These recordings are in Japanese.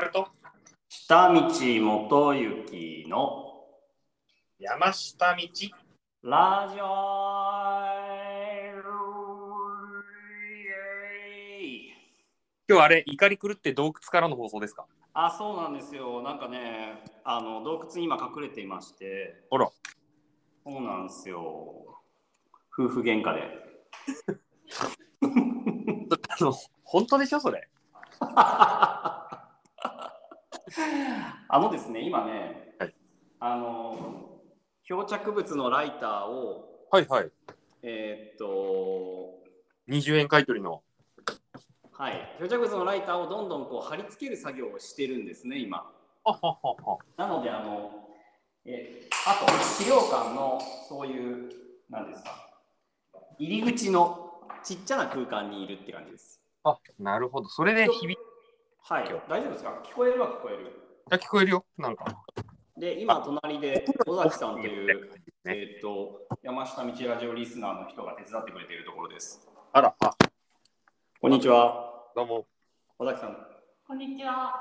ると下道元行の山下道。ラジオ今日あれ怒り狂って洞窟からの放送ですか？あ、そうなんですよ。なんかね、あの洞窟に今隠れていまして、あら。そうなんですよ。夫婦喧嘩で。あの本当でしょそれ？あのですね、今ね、はい。あの漂着物のライターを、はいはい。えーっと、20円買い取りの。はい、漂着物のライターをどんどんこう貼り付ける作業をしてるんですね、今。はははは。なので、あの、えあと、資料館のそういう、なんですか、入り口のちっちゃな空間にいるって感じです。あなるほど。それで響きはい、大丈夫ですか？聞こえるは聞こえる。あ聞こえるよなんかで、今、隣で尾崎さんという、ねえっ、と、山下道ラジオリスナーの人が手伝ってくれているところです。あらあこんにちは。どうも尾崎さん。こんにちは。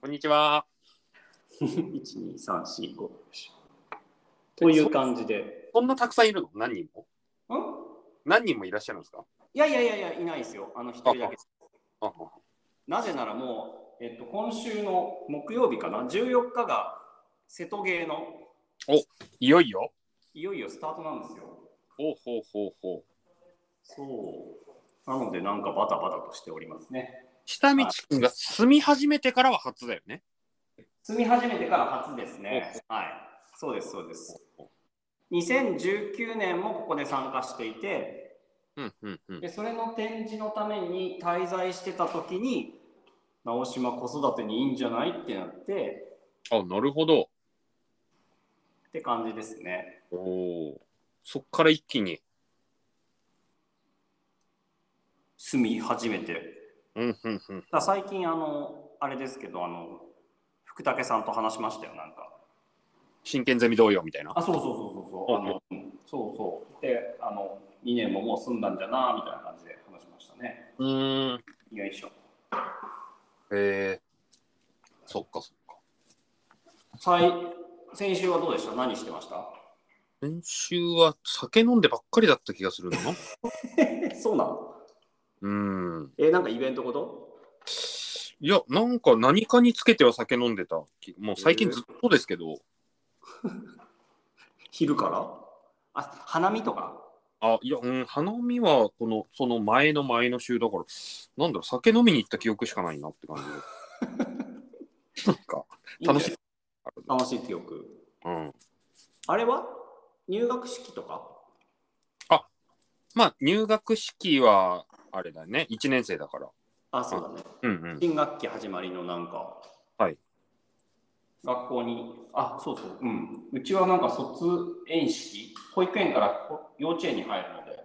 こんにちは1、2、3、4、5。という感じで。そんなたくさんいるの？何人も？ん？何人もいらっしゃるんですか？いやいやいやいや、いないですよ。あの一人だけ。ああなぜならもう、えっと、今週の木曜日かな、14日が瀬戸芸のいよいよ？いよいよスタートなんですよ。ほうほうほうほうそう。なので、なんかバタバタとしておりますね。下道くんが住み始めてからは初だよね住み始めてから初ですね。はい。そうです、そうです。2019年もここで参加していて、でそれの展示のために滞在してた時に、直島子育てにいいんじゃないってなって、あなるほどって感じですね。おおそっから一気に住み始めて。うんうんうん最近、あの、あれですけど、あの、福武さんと話しましたよ、なんか。真剣ゼミ同様みたいなあ、そうそうそうそうそう。あの、うんそうそう。で、あの、2年ももう住んだんじゃな、みたいな感じで話しましたね。うーん。よいしょ。へえそっかそっか。最先週はどうでした？何してました？先週は酒飲んでばっかりだった気がするの そうなの？うーん。え、なんかイベントこと？いやなんか何かにつけては酒飲んでた気もう最近ずっとですけど、昼から？あ、花見とか？あいやうん花見はこのその前の前の週だからなんだろう酒飲みに行った記憶しかないなって感じで。なんか楽しい。いい楽しい記憶。うん。あれは？入学式とか？まあ入学式はあれだね。1年生だから。あ、そうだね。うんうん。新学期始まりのなんか、はい。学校に、あ、そうそう、うん。うちはなんか卒園式、保育園からこ幼稚園に入るので、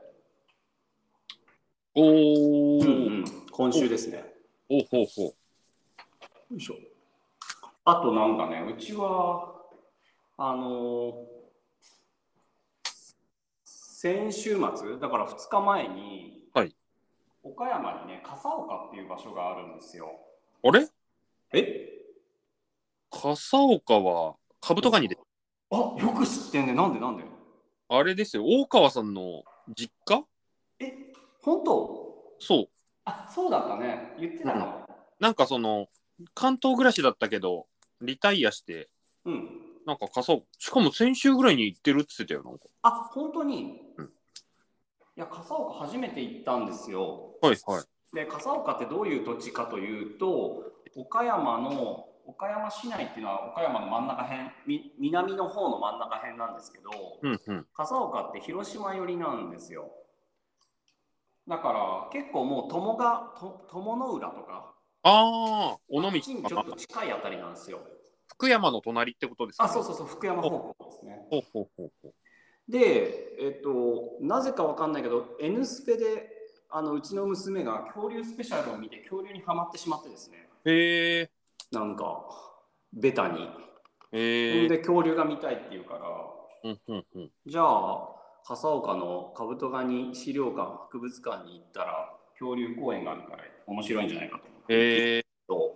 おお、うんうん、今週ですね。おほうほうよいしょ。あとなんかね、うちは、あのー先週末、だから2日前に、はい岡山にね、笠岡っていう場所があるんですよ。あれ？え笠岡は兜カニであ、よく知ってんね。なんでなんで？あれですよ。大川さんの実家？え、本当？そう。あ、そうだったね。言ってたかも。なんかその関東暮らしだったけどリタイアしてうん。なんか笠岡しかも先週ぐらいに行ってるって言ってたよなんか。あ、本当に、うん。いや、笠岡初めて行ったんですよ。はいはい。で、笠岡ってどういう土地かというと、岡山の、岡山市内っていうのは岡山の真ん中辺、み南の方の真ん中辺なんですけど、うんうん笠岡って広島寄りなんですよ。だから結構もう友が、と友の浦とか、ああ尾道ちにちょっと近いあたりなんですよ。福山の隣ってことですか、あ、そうそうそう、福山方向ですね。ほうほうほうほうで、えっと、なぜかわかんないけど、N スペであのうちの娘が恐竜スペシャルを見て恐竜にはまってしまってですね、へえなんか、ベタに。へえで、恐竜が見たいっていうから、うんうんうんじゃあ、笠岡のカブトガニ資料館、博物館に行ったら、恐竜公園があるから面白いんじゃないかとえと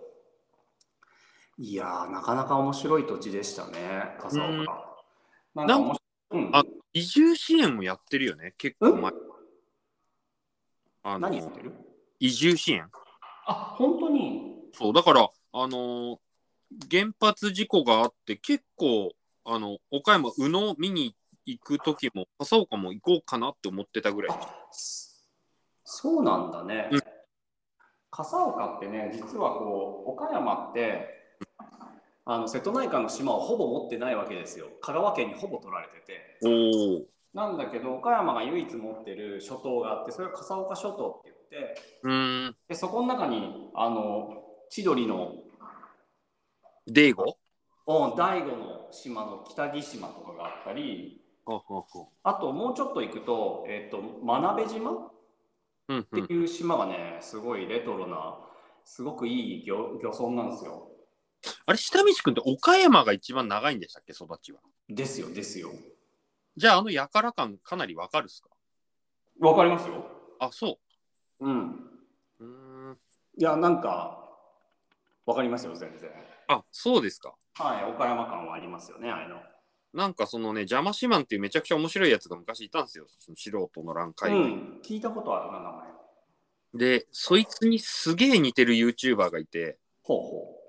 いやー、なかなか面白い土地でしたね、笠岡。うんなんか面白い。うん、あ移住支援もやってるよね、結構前。あの何やってる？移住支援。あ、本当に？そう、だから、あのー原発事故があって、結構、あの、岡山、宇野見に行く時も、笠岡も行こうかなって思ってたぐらい。あそそうなんだね。うん笠岡ってね、実はこう、岡山って、あの瀬戸内海の島をほぼ持ってないわけですよ。香川県にほぼ取られてて。なんだけど、岡山が唯一持ってる諸島があって、それが笠岡諸島って言って、うーん。でそこの中に、あの、千鳥のデーゴ？お大悟の島の北木島とかがあったり、ははは。あともうちょっと行くと、えっ、と、真鍋島？っうんうん。ていう島がね、すごいレトロな、すごくいい漁漁村なんですよ。あれ、下道くんって岡山が一番長いんでしたっけ、育ちは。ですよ、ですよ。じゃあ、あのやから感かなりわかるっすか？わかりますよ。あ、そうん。う。うーん。いや、なんか、わかりますよ、全然。あ、そうですか。はい、岡山感はありますよね、あの。なんかそのね、邪魔しマンっていうめちゃくちゃ面白いやつが昔いたんですよ。その素人の欄う界隈にん、聞いたことあるな、名前。で、そいつにすげえ似てる YouTuber がいて、ほうほ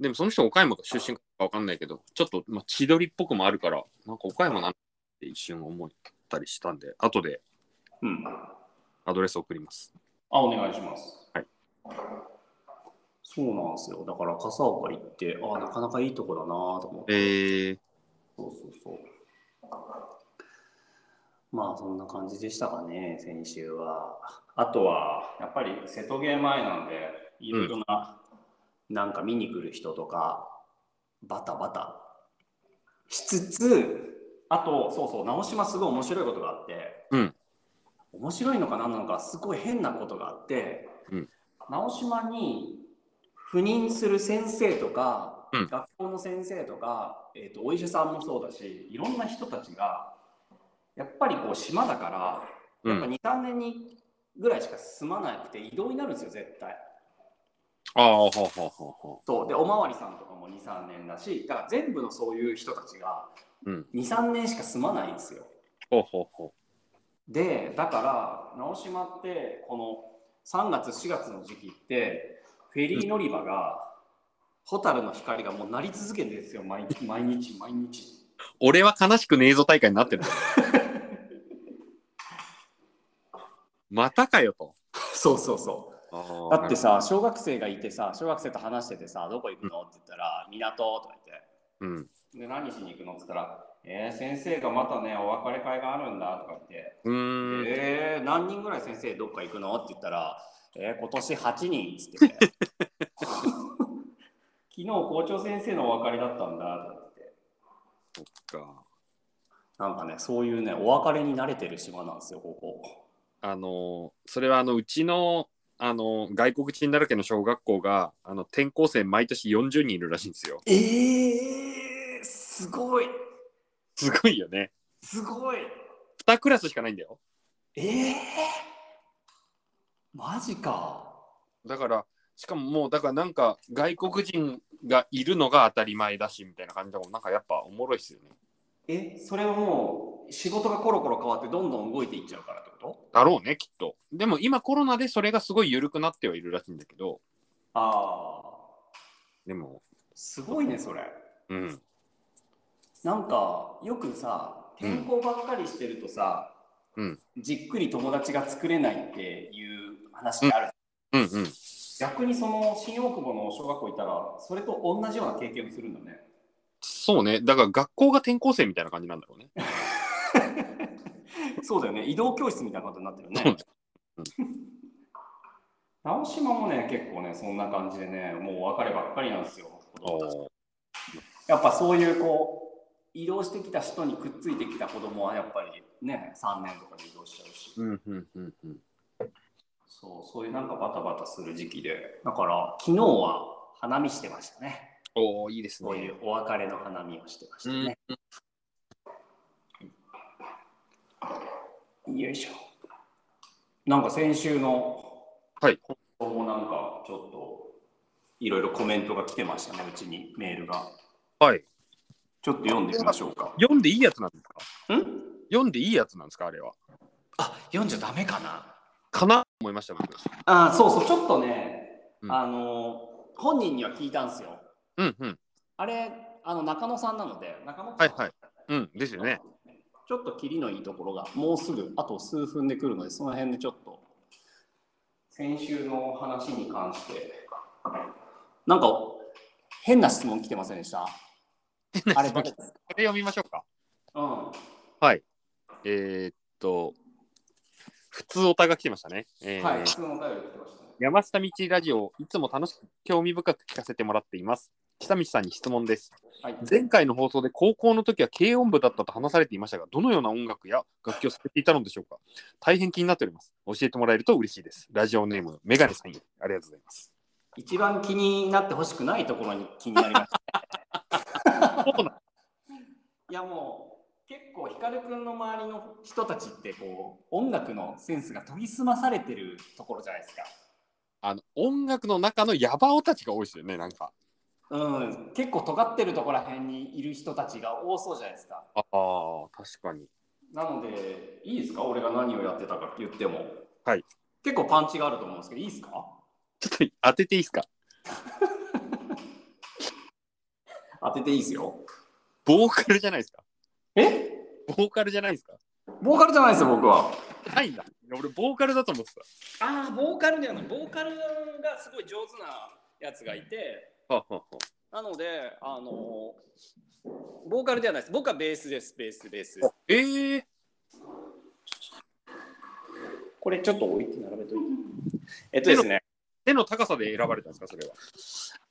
でもその人岡山が出身かわかんないけど、ちょっと、まあ、千鳥っぽくもあるから、なんか岡山なんて一瞬思ったりしたんで、後でう。うん。アドレス送ります。あ、お願いします。はい。そうなんですよ。だから、笠岡行って、あ、なかなかいいとこだなと思って。えー、そうそうそう。まあそんな感じでしたかね、先週は。あとは、やっぱり瀬戸芸前なんで、いろいろな、なんか見に来る人とか、バタバタしつつ、あと、そうそう、直島すごい面白いことがあって、うん面白いのか何なのか、すごい変なことがあって、うん直島に赴任する先生とか、うん。学校の先生とか、えー、とお医者さんもそうだしいろんな人たちがやっぱりこう島だからやっぱうん。23年にぐらいしか住まなくて移動になるんですよ絶対。ああ、ほうほうほうほそう。でおまわりさんとかも23年だしだから全部のそういう人たちがうん。23年しか住まないんですよ。う。ほうほう。ほでだから直島ってこの3月4月の時期ってフェリー乗り場が蛍の光がもう鳴り続けてるんですよ毎毎日毎日う。俺は悲しくねえぞ大会になってる。またかよと。そうそうそうあだって、さ小学生がいてさ小学生と話しててさどこ行くの？って言ったら港とか言ってうん。で何しに行くの？って言ったらえー、先生がまたねお別れ会があるんだとか言ってうーん。えー、何人ぐらい先生どっか行くの？って言ったら、えー、今年8人っつって、て 昨日校長先生のお別れだったんだとってそっか。なんかねそういうねお別れに慣れてる島なんですよここあのーそれはあのうちの、あのー外国人だらけの小学校があの転校生毎年40人いるらしいんですよ。えー、すごいすごいよね。すごい2クラスしかないんだよ。えー、マジかだから、しかももう、だからなんか外国人がいるのが当たり前だしみたいな感じだもん。なんかやっぱおもろいっすよね。えそれはもう仕事がコロコロ変わってどんどん動いていっちゃうからってこと？だろうね、きっと。でも今コロナでそれがすごい緩くなってはいるらしいんだけど、ああでも、すごいねそれうん。なんかよくさ転校ばっかりしてるとさ、うんじっくり友達が作れないっていう話がある、うんうん。逆にその新大久保の小学校行ったらそれと同じような経験をするんだね。そうね。だから学校が転校生みたいな感じなんだろうね。そうだよね。移動教室みたいなことになってるね。直島もね結構ねそんな感じでねもうお別ればっかりなんですよ。やっぱそういうこう移動してきた人にくっついてきた子供はやっぱりね3年とかで移動しちゃうし、うんうんうんうん。そうそういうなんかバタバタする時期でだから昨日は花見してましたねおおいいですね。そういうお別れの花見をしてましたね、よいしょなんか先週のはい放送もなんかちょっといろいろコメントが来てましたね、うちにメールが。はい。ちょっと読んでみましょうか。読んでいいやつなんですか？ん？読んでいいやつなんですかあれは。あ読んじゃダメかなかなと思いました、僕。あそうそう、ちょっとね、うんあの、本人には聞いたんですよ。うんうん。あれ、あの中野さんなので、中野さんはいはい。うん、ですよね。ちょっとキリのいいところが、もうすぐ、あと数分で来るので、その辺でちょっと、先週の話に関して、なんか、変な質問来てませんでした？あれ読みましょうか。うん。はい。えー、っと、普通おたが来てましたね。えーはい、普通のお便り来てましたね。山下道ラジオ、いつも楽しく興味深く聞かせてもらっています。北道さんに質問です。はい。前回の放送で高校の時は軽音部だったと話されていましたが、どのような音楽や楽器をされていたのでしょうか？大変気になっております。教えてもらえると嬉しいです。ラジオネーム、メガネさんありがとうございます。一番気になってほしくないところに気になりました。いやもう結構光くんの周りの人たちってこう音楽のセンスが研ぎ澄まされてるところじゃないですか。あの音楽の中のヤバオたちが多いですよね、なんか。うん、結構尖ってるところら辺にいる人たちが多そうじゃないですか。ああ、確かに。なのでいいですか？俺が何をやってたか言っても。はい。結構パンチがあると思うんですけどいいですか？ちょっと当てていいですか？当てていいですよ。ボーカルじゃないですか？え？ボーカルじゃないですか？ボーカルじゃないですよ僕は。ないんだ。俺、ボーカルだと思ってた。ああ、ボーカルではない。ボーカルがすごい上手なやつがいて、はははなので、あのボーカルではないです。僕はベースです、ベース、ベース。ええこれちょっと置いて並べといて。えっとですね、手の高さで選ばれたんですか、それは？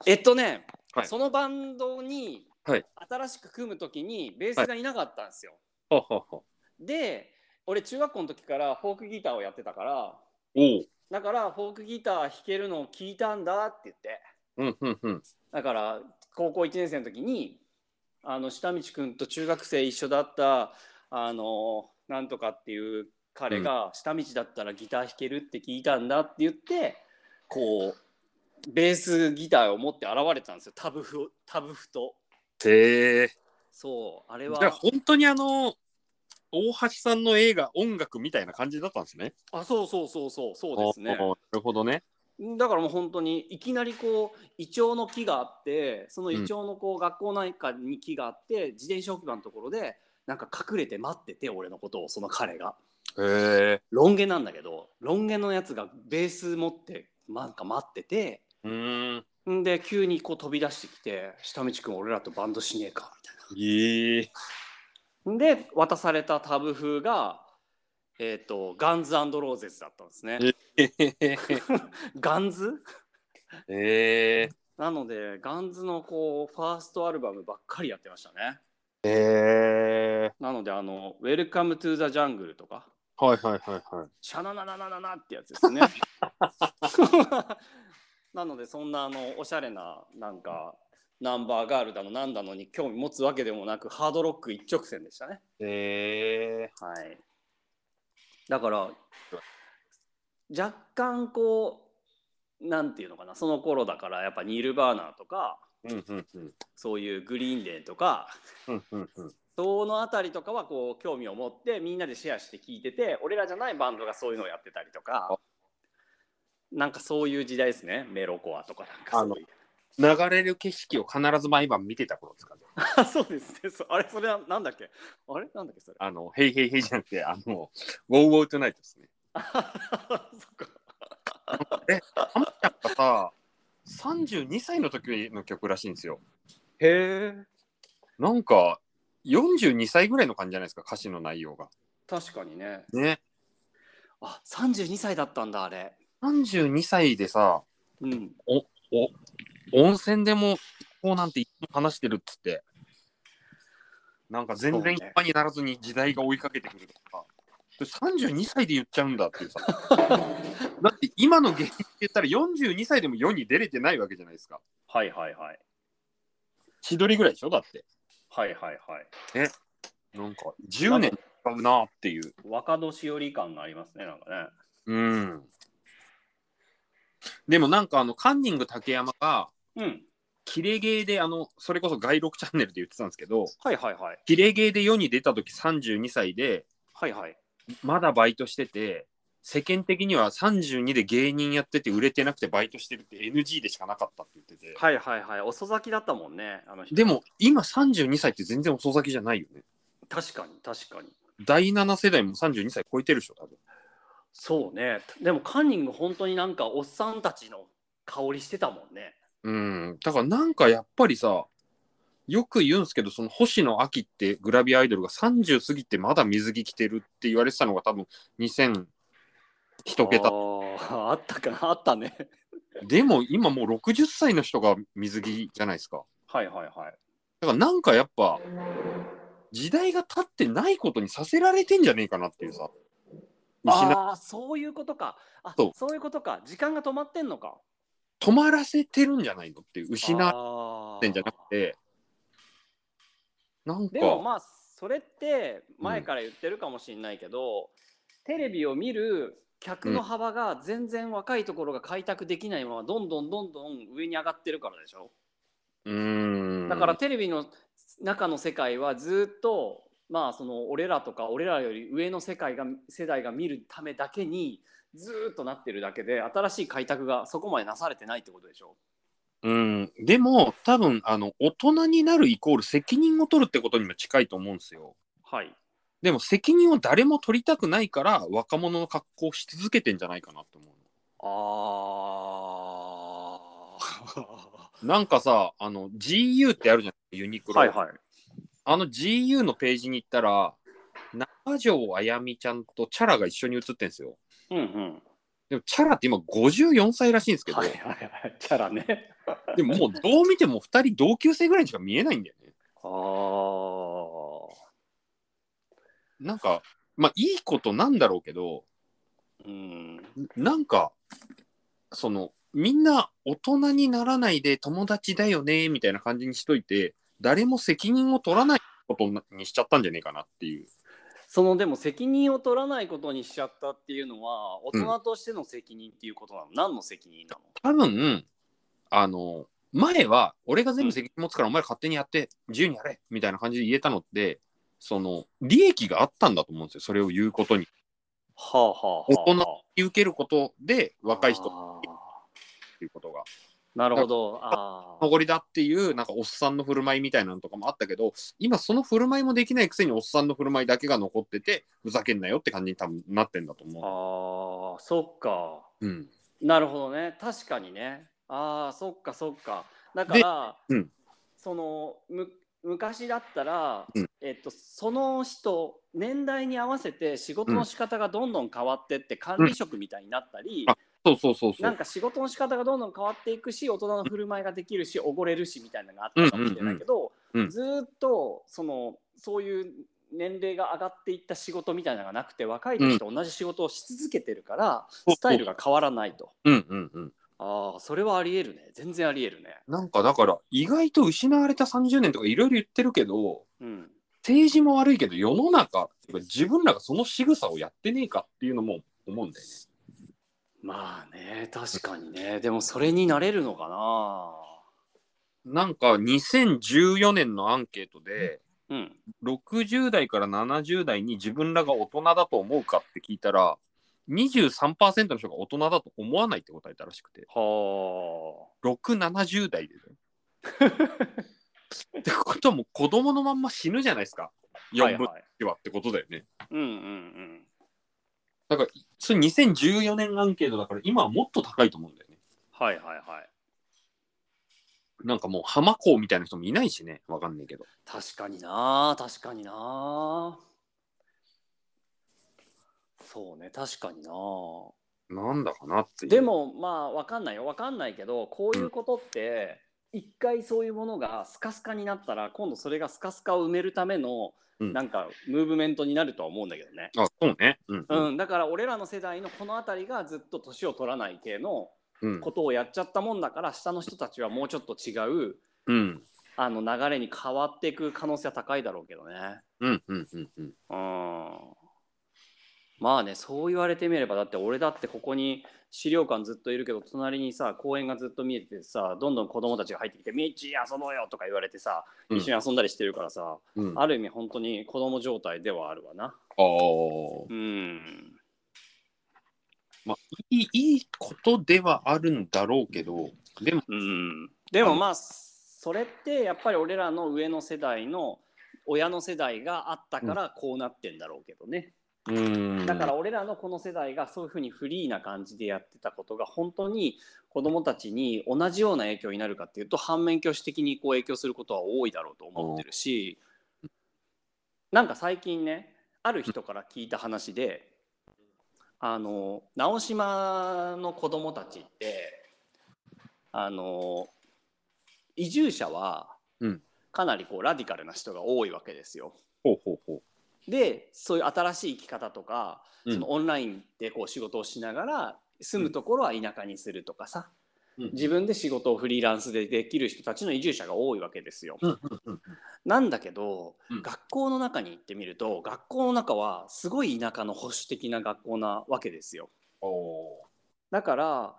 えっとね、はいそのバンドにはい新しく組むときにベースがいなかったんですよ。はははで、俺中学校の時からフォークギターをやってたから。だからフォークギター弾けるのを聞いたんだって言って。うんうんうん。だから高校1年生の時にあの下道くんと中学生一緒だったあのなんとかっていう彼が下道だったらギター弾けるって聞いたんだって言ってこうベースギターを持って現れたんですよタブフタブフとへえ。そうあれじゃあは本当にあの大橋さんの映画音楽みたいな感じだったんですね。あそうそうそうそうそうですねなるほどね。だからもう本当にいきなりこうイチョウの木があってそのイチョウのこう学校内かに木があって、自転車置き場のところでなんか隠れて待ってて俺のことをその彼がへえ。ロン毛なんだけどロン毛のやつがベース持ってなんか待っててうーん。んで急にこう飛び出してきて「下道くん俺らとバンドしねえか」ええ。みたいな。で渡されたタブ風がえっ、とガンズローゼスだったんですね。え ガンズ？え。なのでガンズのこうファーストアルバムばっかりやってましたね。ええ。なのであの「Welcome to the Jungle」とかはいはいはいはい。「シャナナナナナナ」ってやつですね。なのでそんなあのおしゃれななんかナンバーガールだのなんだのに興味持つわけでもなくハードロック一直線でしたね。ええ。はい。だから若干こうなんていうのかなその頃だからやっぱニール・バーナーとかうんうんうん。そういうグリーンデーとかうんうんうん。そのあたりとかはこう興味を持ってみんなでシェアして聞いてて俺らじゃないバンドがそういうのをやってたりとかなんかそういう時代ですねメロコアとかなんかそういう流れる景色を必ず毎晩見てた頃ですかね。あ そうですねあれそれはなんだっけ？あれ？なんだっけそれ？あの、ヘイヘイヘイじゃなくて、あの、ウォーウォートゥナイトですね。そっかえ、ハマちゃんがさ、32歳の時の曲らしいんですよ。へえなんか、42歳ぐらいの感じじゃないですか、歌詞の内容が。確かにねね。あ32歳だったんだあれ32歳でさ、うん温泉でもこうなんていつも話してるっつって、なんか全然一般にならずに時代が追いかけてくるとか、それ32歳で言っちゃうんだっていうさ。だって今の芸人って言ったら42歳でも世に出れてないわけじゃないですか。はいはいはい千鳥ぐらいでしょ？だって。はいはいはいなんか10年違うなっていう。若年寄り感がありますねなんかねうん。でもなんかあのカンニング竹山がうん。キレゲーで、あの、それこそ外録チャンネルで言ってたんですけど、はいはいはい。キレゲーで世に出た時32歳で、はいはい。まだバイトしてて、世間的には32で芸人やってて売れてなくてバイトしてるって NG でしかなかったって言ってて。はいはいはい。遅咲きだったもんね。あの人でも、今32歳って全然遅咲きじゃないよね。確かに確かに。第7世代も32歳超えてるでしょ、多分。そうね。でもカンニング本当になんかおっさんたちの香りしてたもんね。うん。だからなんかやっぱりさ、よく言うんですけど、その星野秋ってグラビアアイドルが30過ぎてまだ水着着てるって言われてたのが多分2000一あ桁。ーあったかなあったね。でも今もう60歳の人が水着じゃないですか。はいはいはい。だからなんかやっぱ時代が経ってないことにさせられてんじゃねえかなっていうさ。失ああ、そういうことか。あそうそういうことか。時間が止まってんのか。止まらせてるんじゃないのっていう失ってんじゃなくてなんかでもまあそれって前から言ってるかもしれないけど、テレビを見る客の幅が全然若いところが開拓できないままどんどんどんどん上に上がってるからでしょうーんだからテレビの中の世界はずっとまあその俺らとか俺らより上の世界が世代が見るためだけにずっとなってるだけで新しい開拓がそこまでなされてないってことでしょ？うん、でも多分あの大人になるイコール責任を取るってことにも近いと思うんですよ。はいでも責任を誰も取りたくないから若者の格好をし続けてんじゃないかなって思あう。なんかさあの GU ってあるじゃないユニクロ。はいはいあの GU のページに行ったら中条あやみちゃんとチャラが一緒に写ってんですよ。うんうん。でもチャラって今54歳らしいんですけど、はいはいはい。キャラね。でももうどう見ても2人同級生ぐらいにしか見えないんだよね。ああなんかまあいいことなんだろうけどうん。なんかそのみんな大人にならないで友達だよねみたいな感じにしといて誰も責任を取らないことにしちゃったんじゃねえかなっていう。そのでも責任を取らないことにしちゃったっていうのは大人としての責任っていうことなの、何の責任なの？多分あの前は俺が全部責任持つからお前ら勝手にやって自由にやれみたいな感じで言えたのってその利益があったんだと思うんですよ。それを言うことに。はあはあはあ大人受けることで若い人っあていうことが。ーなるほど。あー。残りだっていうなんかおっさんの振る舞いみたいなのとかもあったけど今その振る舞いもできないくせにおっさんの振る舞いだけが残っててふざけんなよって感じに多分なってんだと思あーそっか。う。うん、なるほどね。確かにね。ああそっかそっか。だから、うん。そのむ昔だったら、うん。えっと、その人年代に合わせて仕事の仕方がどんどん変わってって管理職みたいになったり、あそうそうそうそなんう。か仕事の仕方がどんどん変わっていくし大人の振る舞いができるしおごれるしみたいなのがあったかもしれないけど、うんうんうんずーっとそのそういう年齢が上がっていった仕事みたいなのがなくて若い時と同じ仕事をし続けてるから、うんスタイルが変わらないと。うんうんうん。ああそれはありえるね全然ありえるね。なんかだから意外と失われた30年とかいろいろ言ってるけどうん政治も悪いけど世の中自分らがその仕草をやってねえかっていうのも思うんだよね。まあね確かにね。でもそれになれるのかな？んか2014年のアンケートでなうん。60代から70代に自分らが大人だと思うかって聞いたら23%の人が大人だと思わないって答えたらしくて。は670代でね。ってことはもう子供のまんま死ぬじゃないですか。あ4分のはい。はい1はってことだよね。うんうんうんだからそれ2014年アンケートだから今はもっと高いと思うんだよね。はいはいはいなんかもう浜子みたいな人もいないしねわかんないけど。確かにな確かになそうね確かにななんだかなっていう。でもまあわかんないよわかんないけどこういうことって一回そういうものがスカスカになったら今度それがスカスカを埋めるためのうんなんかムーブメントになるとは思うんだけどね、あそうね。うん。うん、だから俺らの世代のこの辺りがずっと年を取らない系のうん。ことをやっちゃったもんだから下の人たちはもうちょっと違ううん。あの流れに変わっていく可能性は高いだろうけどね。うんうんうんうん。うん。まあねそう言われてみればだって俺だってここに資料館ずっといるけど隣にさ公園がずっと見えててさどんどん子供たちが入ってきて「ミッチー遊ぼうよ」とか言われてさうん。一緒に遊んだりしてるからさ、うん、あある意味本当に子供状態ではあるわな。あうん。まあいいいいことではあるんだろうけどでもうん、でもまあそれってやっぱり俺らの上の世代の親の世代があったからこうなってんだろうけどね、うん。だから俺らのこの世代がそういうふうにフリーな感じでやってたことが本当に子どもたちに同じような影響になるかっていうと反面教師的にこう影響することは多いだろうと思ってるしなんか最近ねある人から聞いた話であの直島の子どもたちってあの移住者はうん。かなりこうラディカルな人が多いわけですよ。ほうほうほでそういう新しい生き方とか、うん。そのオンラインでこう仕事をしながら住むところは田舎にするとかさ、う、自分で仕事をフリーランスでできる人たちの移住者が多いわけですよ。うんうんうん。なんだけど、うん。学校の中に行ってみると学校の中はすごい田舎の保守的な学校なわけですよ。おだから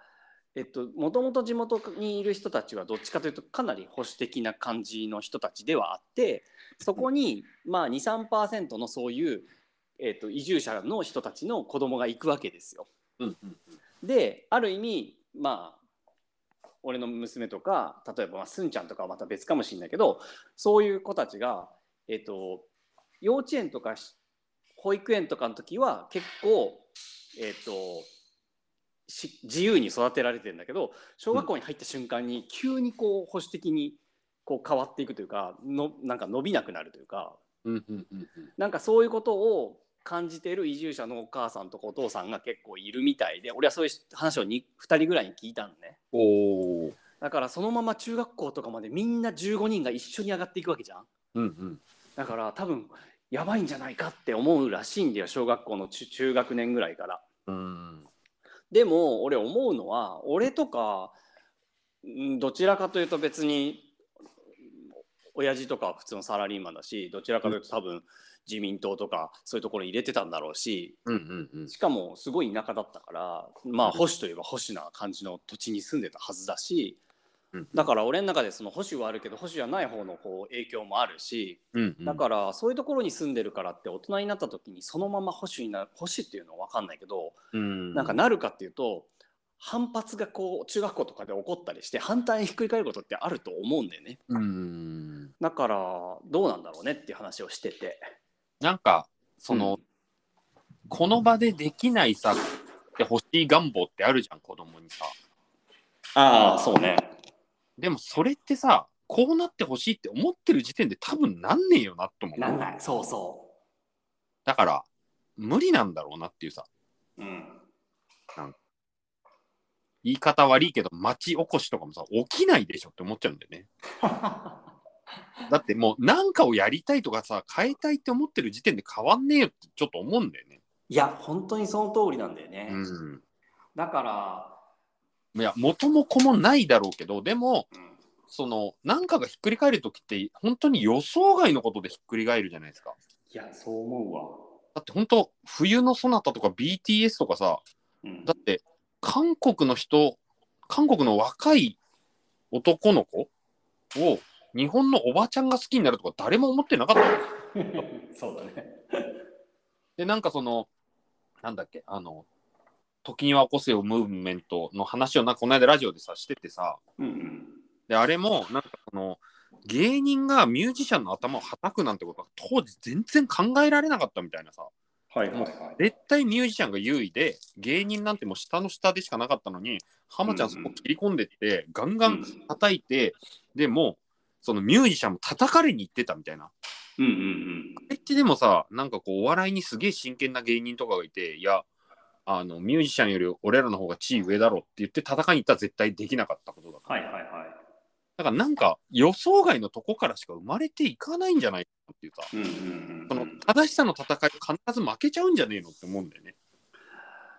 えっともともと地元にいる人たちはどっちかというとかなり保守的な感じの人たちではあってそこにまあ23%のそういう、えっと、移住者の人たちの子供が行くわけですよ。うんうんである意味まあ俺の娘とか例えばまあすんちゃんとかはまた別かもしれないけどそういう子たちが、えっと、幼稚園とかし保育園とかの時は結構、えっと、し自由に育てられてるんだけど小学校に入った瞬間に急にこう保守的にこう変わっていくというかのなんか伸びなくなるというか。うんうんうんうん。なんかそういうことを感じている移住者のお母さんとかお父さんが結構いるみたいで俺はそういう話を 2, 2人ぐらいに聞いたのね。おー。だからそのまま中学校とかまでみんな15人が一緒に上がっていくわけじゃん。うんうん。だから多分やばいんじゃないかって思うらしいんだよ小学校の中中学年ぐらいから。うん。でも俺思うのは俺とかんどちらかというと別に親父とかは普通のサラリーマンだしどちらかというと多分自民党とかそういうところに入れてたんだろうしうんうんうん。しかもすごい田舎だったからまあ保守といえば保守な感じの土地に住んでたはずだしうん。だから俺の中でその保守はあるけど保守じゃない方のこう影響もあるしうんうん。だからそういうところに住んでるからって大人になった時にそのまま保守になる保守っていうのは分かんないけどうん。なんかなるかっていうと反発がこう中学校とかで起こったりして反対にひっくり返ることってあると思うんだよね。うん。だからどうなんだろうねっていう話をしてて。なんかその、この場でできないさって欲しい願望ってあるじゃん子供にさ。ああそうね。でもそれってさこうなってほしいって思ってる時点で多分なんねえよなと思う。なんない。そうそだから無理なんだろうなっていうさ。ううん言い方悪いけど町おこしとかもさ起きないでしょって思っちゃうんだよね。だってもう何かをやりたいとかさ変えたいって思ってる時点で変わんねえよってちょっと思うんだよね。いや本当にその通りなんだよね、うんだから、いや元も子もないだろうけどでもうんその何かがひっくり返る時って本当に予想外のことでひっくり返るじゃないですか。いやそう思うわ、だって本当冬のそなたとか BTS とかさうん。だって韓国の人韓国の若い男の子を日本のおばちゃんが好きになるとか誰も思ってなかった。の そうだね。でなんかそのなんだっけあの時には起こせよムーブメントの話をなこの間ラジオでさしててさ。うんうん。であれもなんかその芸人がミュージシャンの頭をはたくなんてことは当時全然考えられなかったみたいなさはいはいはい。絶対ミュージシャンが優位で芸人なんてもう下の下でしかなかったのに浜ちゃんそこ切り込んでって、ガンガン叩いて、でもうそのミュージシャンも叩かれに行ってたみたいな。うんうんうんあれってでもさなんかこうお笑いにすげえ真剣な芸人とかがいていやあのミュージシャンより俺らの方が地位上だろって言って戦いに行ったら絶対できなかったことだから。はいはいはい。だからなんか予想外のとこからしか生まれていかないんじゃないかなっていうさうんうんうん正しさの戦いを必ず負けちゃうんじゃねえのって思うんだよね。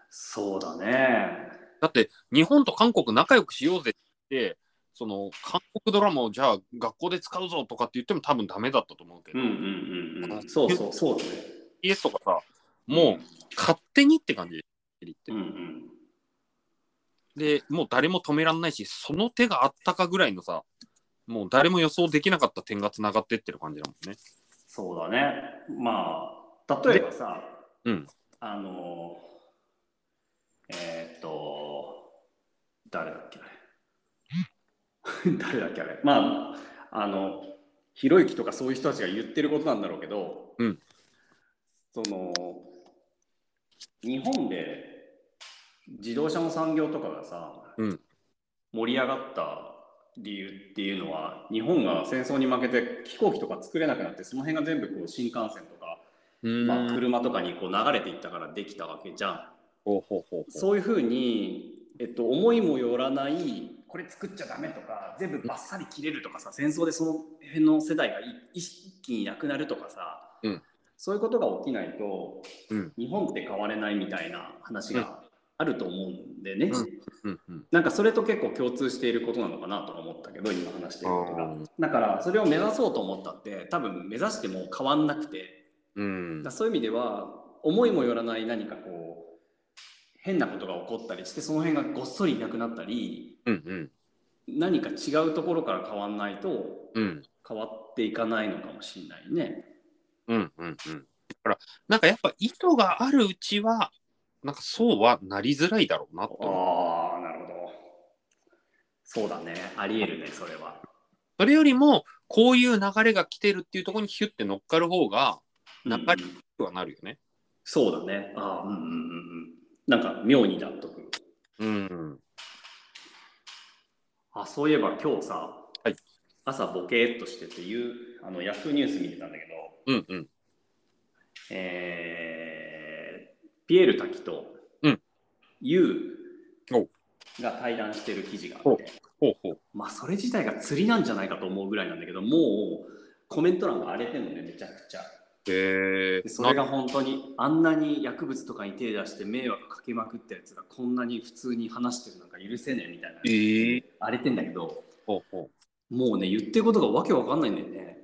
そうだね。だって日本と韓国仲良くしようぜってその韓国ドラマをじゃあ学校で使うぞとかって言っても多分ダメだったと思うけど、うんうんうんうん。そうそうそうだね。PS とかさもう勝手にって感じで言って、うんうん。でもう誰も止めらんないしその手があったかぐらいのさもう誰も予想できなかった点がつながってってる感じだもんね。そうだね。まあ、例えばさ、うんあの、えーっと、誰だっけあれ。誰だっけあれ。まあ、あの、ひろゆきとかそういう人たちが言ってることなんだろうけど、うんその、日本で自動車の産業とかがさ、うん盛り上がった理由っていうのは日本が戦争に負けて飛行機とか作れなくなってその辺が全部こう新幹線とか、まあ、車とかにこう流れていったからできたわけじゃん。ほうほうほう。そういうふうに、えっと、思いもよらないこれ作っちゃダメとか全部バッサリ切れるとかさ戦争でその辺の世代がい一気になくなるとかさ、うん。そういうことが起きないと、うん。日本って変われないみたいな話があると思うんでね、うんうんなんかそれと結構共通していることなのかなとは思ったけど今話していることが。だからそれを目指そうと思ったって多分目指しても変わんなくて。うん。だそういう意味では思いもよらない何かこう変なことが起こったりしてその辺がごっそりいなくなったりうんうん。何か違うところから変わんないとうん。変わっていかないのかもしれないね。うんうんうん。だからなんかやっぱ意図があるうちはなんかそうはなりづらいだろうなとああなるほど。そうだねありえるねそれは。それよりもこういう流れが来てるっていうところにヒュッて乗っかる方が流れうんやすくはなるよね。そうだね。ああうんうんうんうん。なんか妙に納得。うん。あそういえば今日さ、はい朝ボケーっとしてっていうあのヤフーニュース見てたんだけど、うんうん。えーピエール滝とうんユおウが対談してる記事があおって、ほうほう。まあそれ自体が釣りなんじゃないかと思うぐらいなんだけど、もうコメント欄が荒れてんのね、めちゃくちゃ。へえでそれが本当にあんなに薬物とかに手出して迷惑かけまくったやつがこんなに普通に話してるなんか許せねえみたいな、えー荒れてんだけど、ほうほもうね、言ってることがわけわかんないんだよね。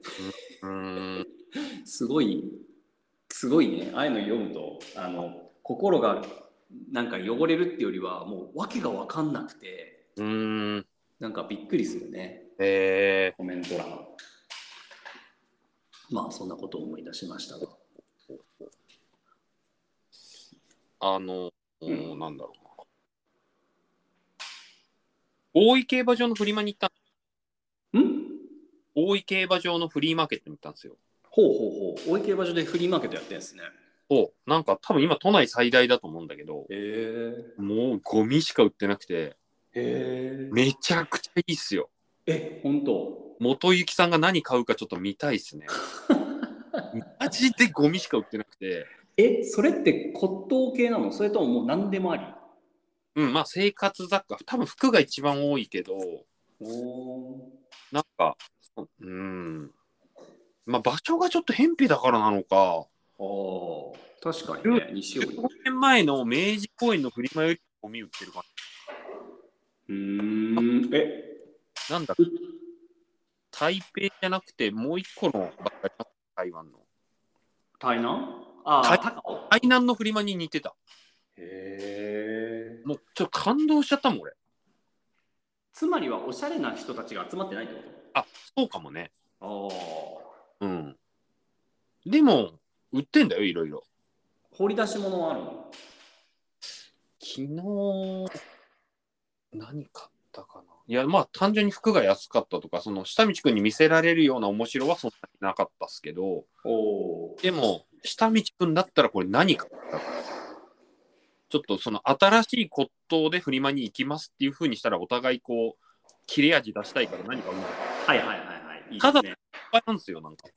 う。うーん。すごい、すごいね、ああいうの読むと、あの、心がなんか汚れるっていうよりは、もうわけがわかんなくて、うーん。なんかびっくりするね、へえコメント欄。まあ、そんなことを思い出しましたが。あの、うんなんだろうな。大井競馬場のフリマに行ったん？大井競馬場のフリーマーケットに行ったんですよ。ほうほうほう、大井競馬場でフリーマーケットやってるんですね。そう。なんか多分今都内最大だと思うんだけど、へえ。もうゴミしか売ってなくて、へえ。めちゃくちゃいいっすよ。え、本当？元幸さんが何買うかちょっと見たいっすね。マジでゴミしか売ってなくて、え、それって骨董系なの？それとももう何でもあり？うん、まあ生活雑貨、多分服が一番多いけど、おなんか、うん、まあ場所がちょっと偏僻だからなのか、お確かにね、西尾15年前の明治公園のフリマよりゴミ売ってる感うーん、え、じ。なんだう？台北じゃなくてもう一個のばっかり台湾の。台南？あ台あ。台南のフリマに似てた。へえ。もうちょっと感動しちゃったもん、俺。つまりはおしゃれな人たちが集まってないってこあ、そうかもね。とああ。うん。でも、売ってんだよ、いろいろ。掘り出し物はあるの？昨日、何買ったかな。いや、まあ、単純に服が安かったとか、その、下道くんに見せられるような面白はそんなになかったっすけど、おお。でも、下道くんだったらこれ何買ったか。ちょっとその新しい骨董でフリマに行きますっていう風にしたらお互いこう切れ味出したいから何かうはいはいはいはい。いいただですね。いっぱいなんですよなんか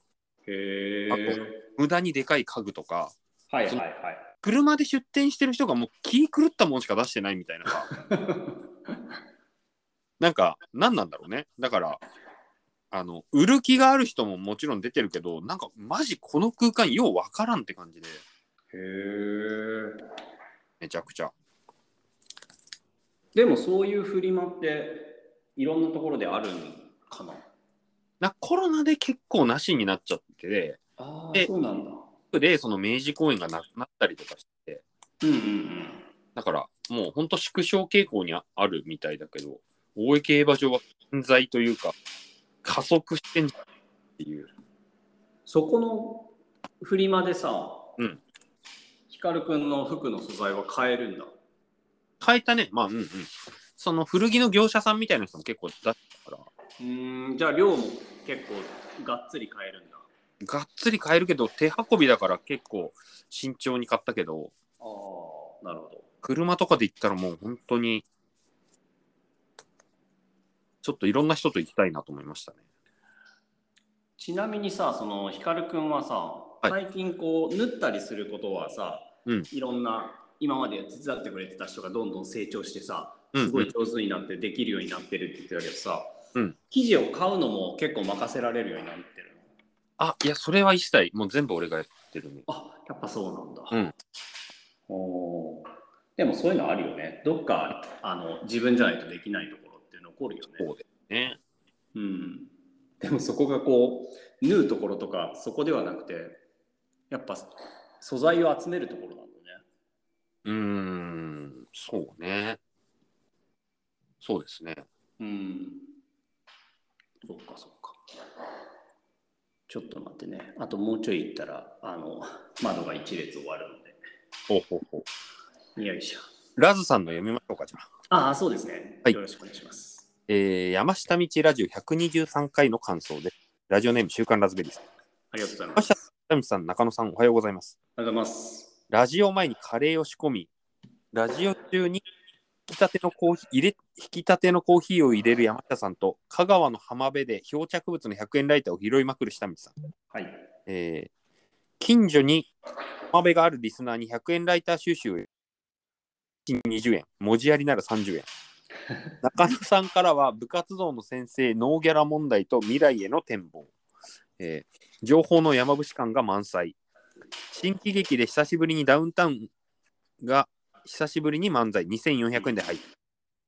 へあとえ。無駄にでかい家具とかはいはいはい。車で出店してる人がもう気狂ったもんしか出してないみたいなさ なんか何なんだろうねだからあの売る気がある人ももちろん出てるけどなんかマジこの空間ようわからんって感じでへえ。めちゃくちゃでもそういうフリマっていろんなところであるんかななコロナで結構なしになっちゃってああでそうなんだ。でその明治公園がなくなったりとかしてうんうんだから、もう本当縮小傾向にああるみたいだけど、大江競馬場は現在というか、加速してんじゃんっていう。そこのフリマでさ、うん。ヒカルくんの服の素材は買えるんだ。変えたね。まあ、うんうん。その古着の業者さんみたいな人も結構出したから、うーん、じゃあ量も結構がっつり買えるんだ。がっつり買えるけど、手運びだから結構慎重に買ったけど、ああ、なるほど。車とかで行ったらもう本当に、ちょっといろんな人と行きたいなと思いましたね。ちなみにさ、そのヒカルくんはさ、い最近こう縫ったりすることはさ、うんいろんな今まで手伝ってくれてた人がどんどん成長してさ、うんすごい上手になってできるようになってるって言ってたけどさ、うん生地を買うのも結構任せられるようになってるの。あ、いや、それは一切、もう全部俺がやってるね。あ、やっぱそうなんだ。うんおーでもそういうのあるよね。どっかあの自分じゃないとできないところって残るよね。そうですね。うん。でもそこがこう縫うところとかそこではなくてやっぱ素材を集めるところなんだね。うーん、そうね。そうですね。うん。そっかそっか。ちょっと待ってね。あともうちょい行ったらあの窓が一列終わるので。ほうほうほう。よいしょ。ラズさんの読みましょうか、じゃあ。ああ、そうですね。はいよろしくお願いします。えー、山下道ラジオ123回の感想です。ラジオネーム週刊ラズベリーさん。ありがとうござい山下ます。道さん、中野さん、おはようございます。ありがとうございます。ラジオ前にカレーを仕込み、ラジオ中に引き立てのコーヒー入れ引き立てのコーヒーを入れる山下さんと、香川の浜辺で漂着物の100円ライターを拾いまくる下道さん。はい。えー近所に浜辺があるリスナーに100円ライター収集を20円、文字やりなら30円。中野さんからは部活動の先生、ノーギャラ問題と未来への展望。えー情報の山伏感が満載。新喜劇で久しぶりにダウンタウンが久しぶりに漫才2400円で入った。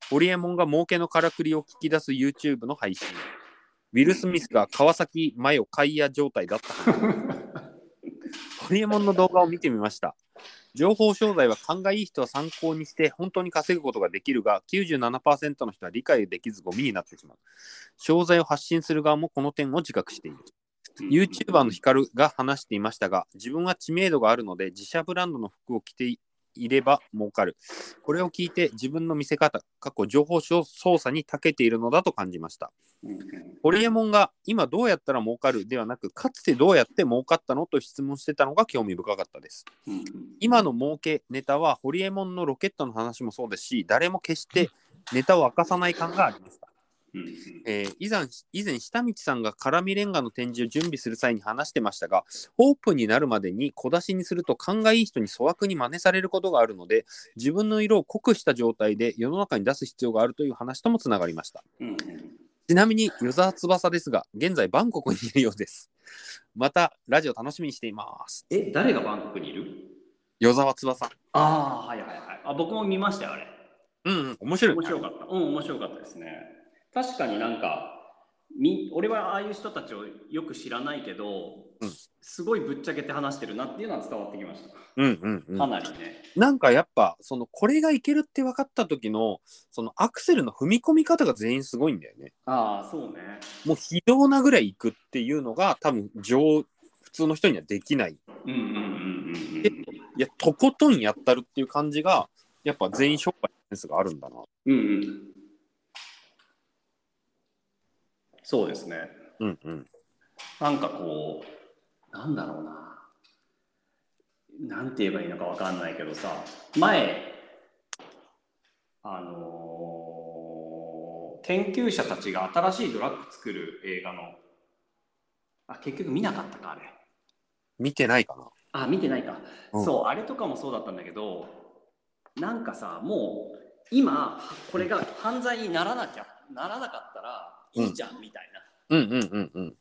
ホリエモンが儲けのからくりを聞き出す YouTube の配信。ウィル・スミスが川崎マヨ買い屋状態だった話。ホリエモンの動画を見てみました。情報商材は勘がいい人は参考にして本当に稼ぐことができるが、97%の人は理解できずゴミになってしまう。商材を発信する側もこの点を自覚している。YouTuber のヒカルが話していましたが、自分は知名度があるので自社ブランドの服を着ていれば儲かる。これを聞いて自分の見せ方、過去情報操作に長けているのだと感じました。ホリエモンが今どうやったら儲かるではなく、かつてどうやって儲かったのと質問してたのが興味深かったです。今の儲けネタはホリエモンのロケットの話もそうですし、誰も決してネタを明かさない感がありました。うんうんえー以前、以前下道さんが辛味レンガの展示を準備する際に話してましたが、オープンになるまでに小出しにすると勘がいい人に粗悪に真似されることがあるので、自分の色を濃くした状態で世の中に出す必要があるという話ともつながりました。うんうんちなみに、与沢翼ですが、現在バンコクにいるようです。また、ラジオ楽しみにしています。え、誰がバンコクにいる？与沢翼。ああ、はいはいはい。あ僕も見ましたよ、あれ。うん、うん、面白い、面白かった。うん、面白かったですね。確かになんか、み俺はああいう人たちをよく知らないけど、うんすごいぶっちゃけて話してるなっていうのは伝わってきました。うん、うん、うん。かなりね。なんかやっぱ、その、これがいけるって分かった時の、そのアクセルの踏み込み方が全員すごいんだよね。ああ、そうね。もう非道なぐらいいくっていうのが、多分、上、普通の人にはできない。うんうんうんうんうん。でいや、とことんやったるっていう感じが、やっぱ全員商売センスがあるんだな。うんうん。そうですね。うん、うん。なんかこう、なんだろうな。なんて言えばいいのかわかんないけどさ、前、あのー研究者たちが新しいドラッグ作る映画の、あ、結局見なかったか、あれ。見てないかな。あ、見てないか。うんそう、あれとかもそうだったんだけど、なんかさ、もう、今、これが犯罪にならなきゃ、ならなかったらいいじゃん、みたいな。うん、うん、うん、うん。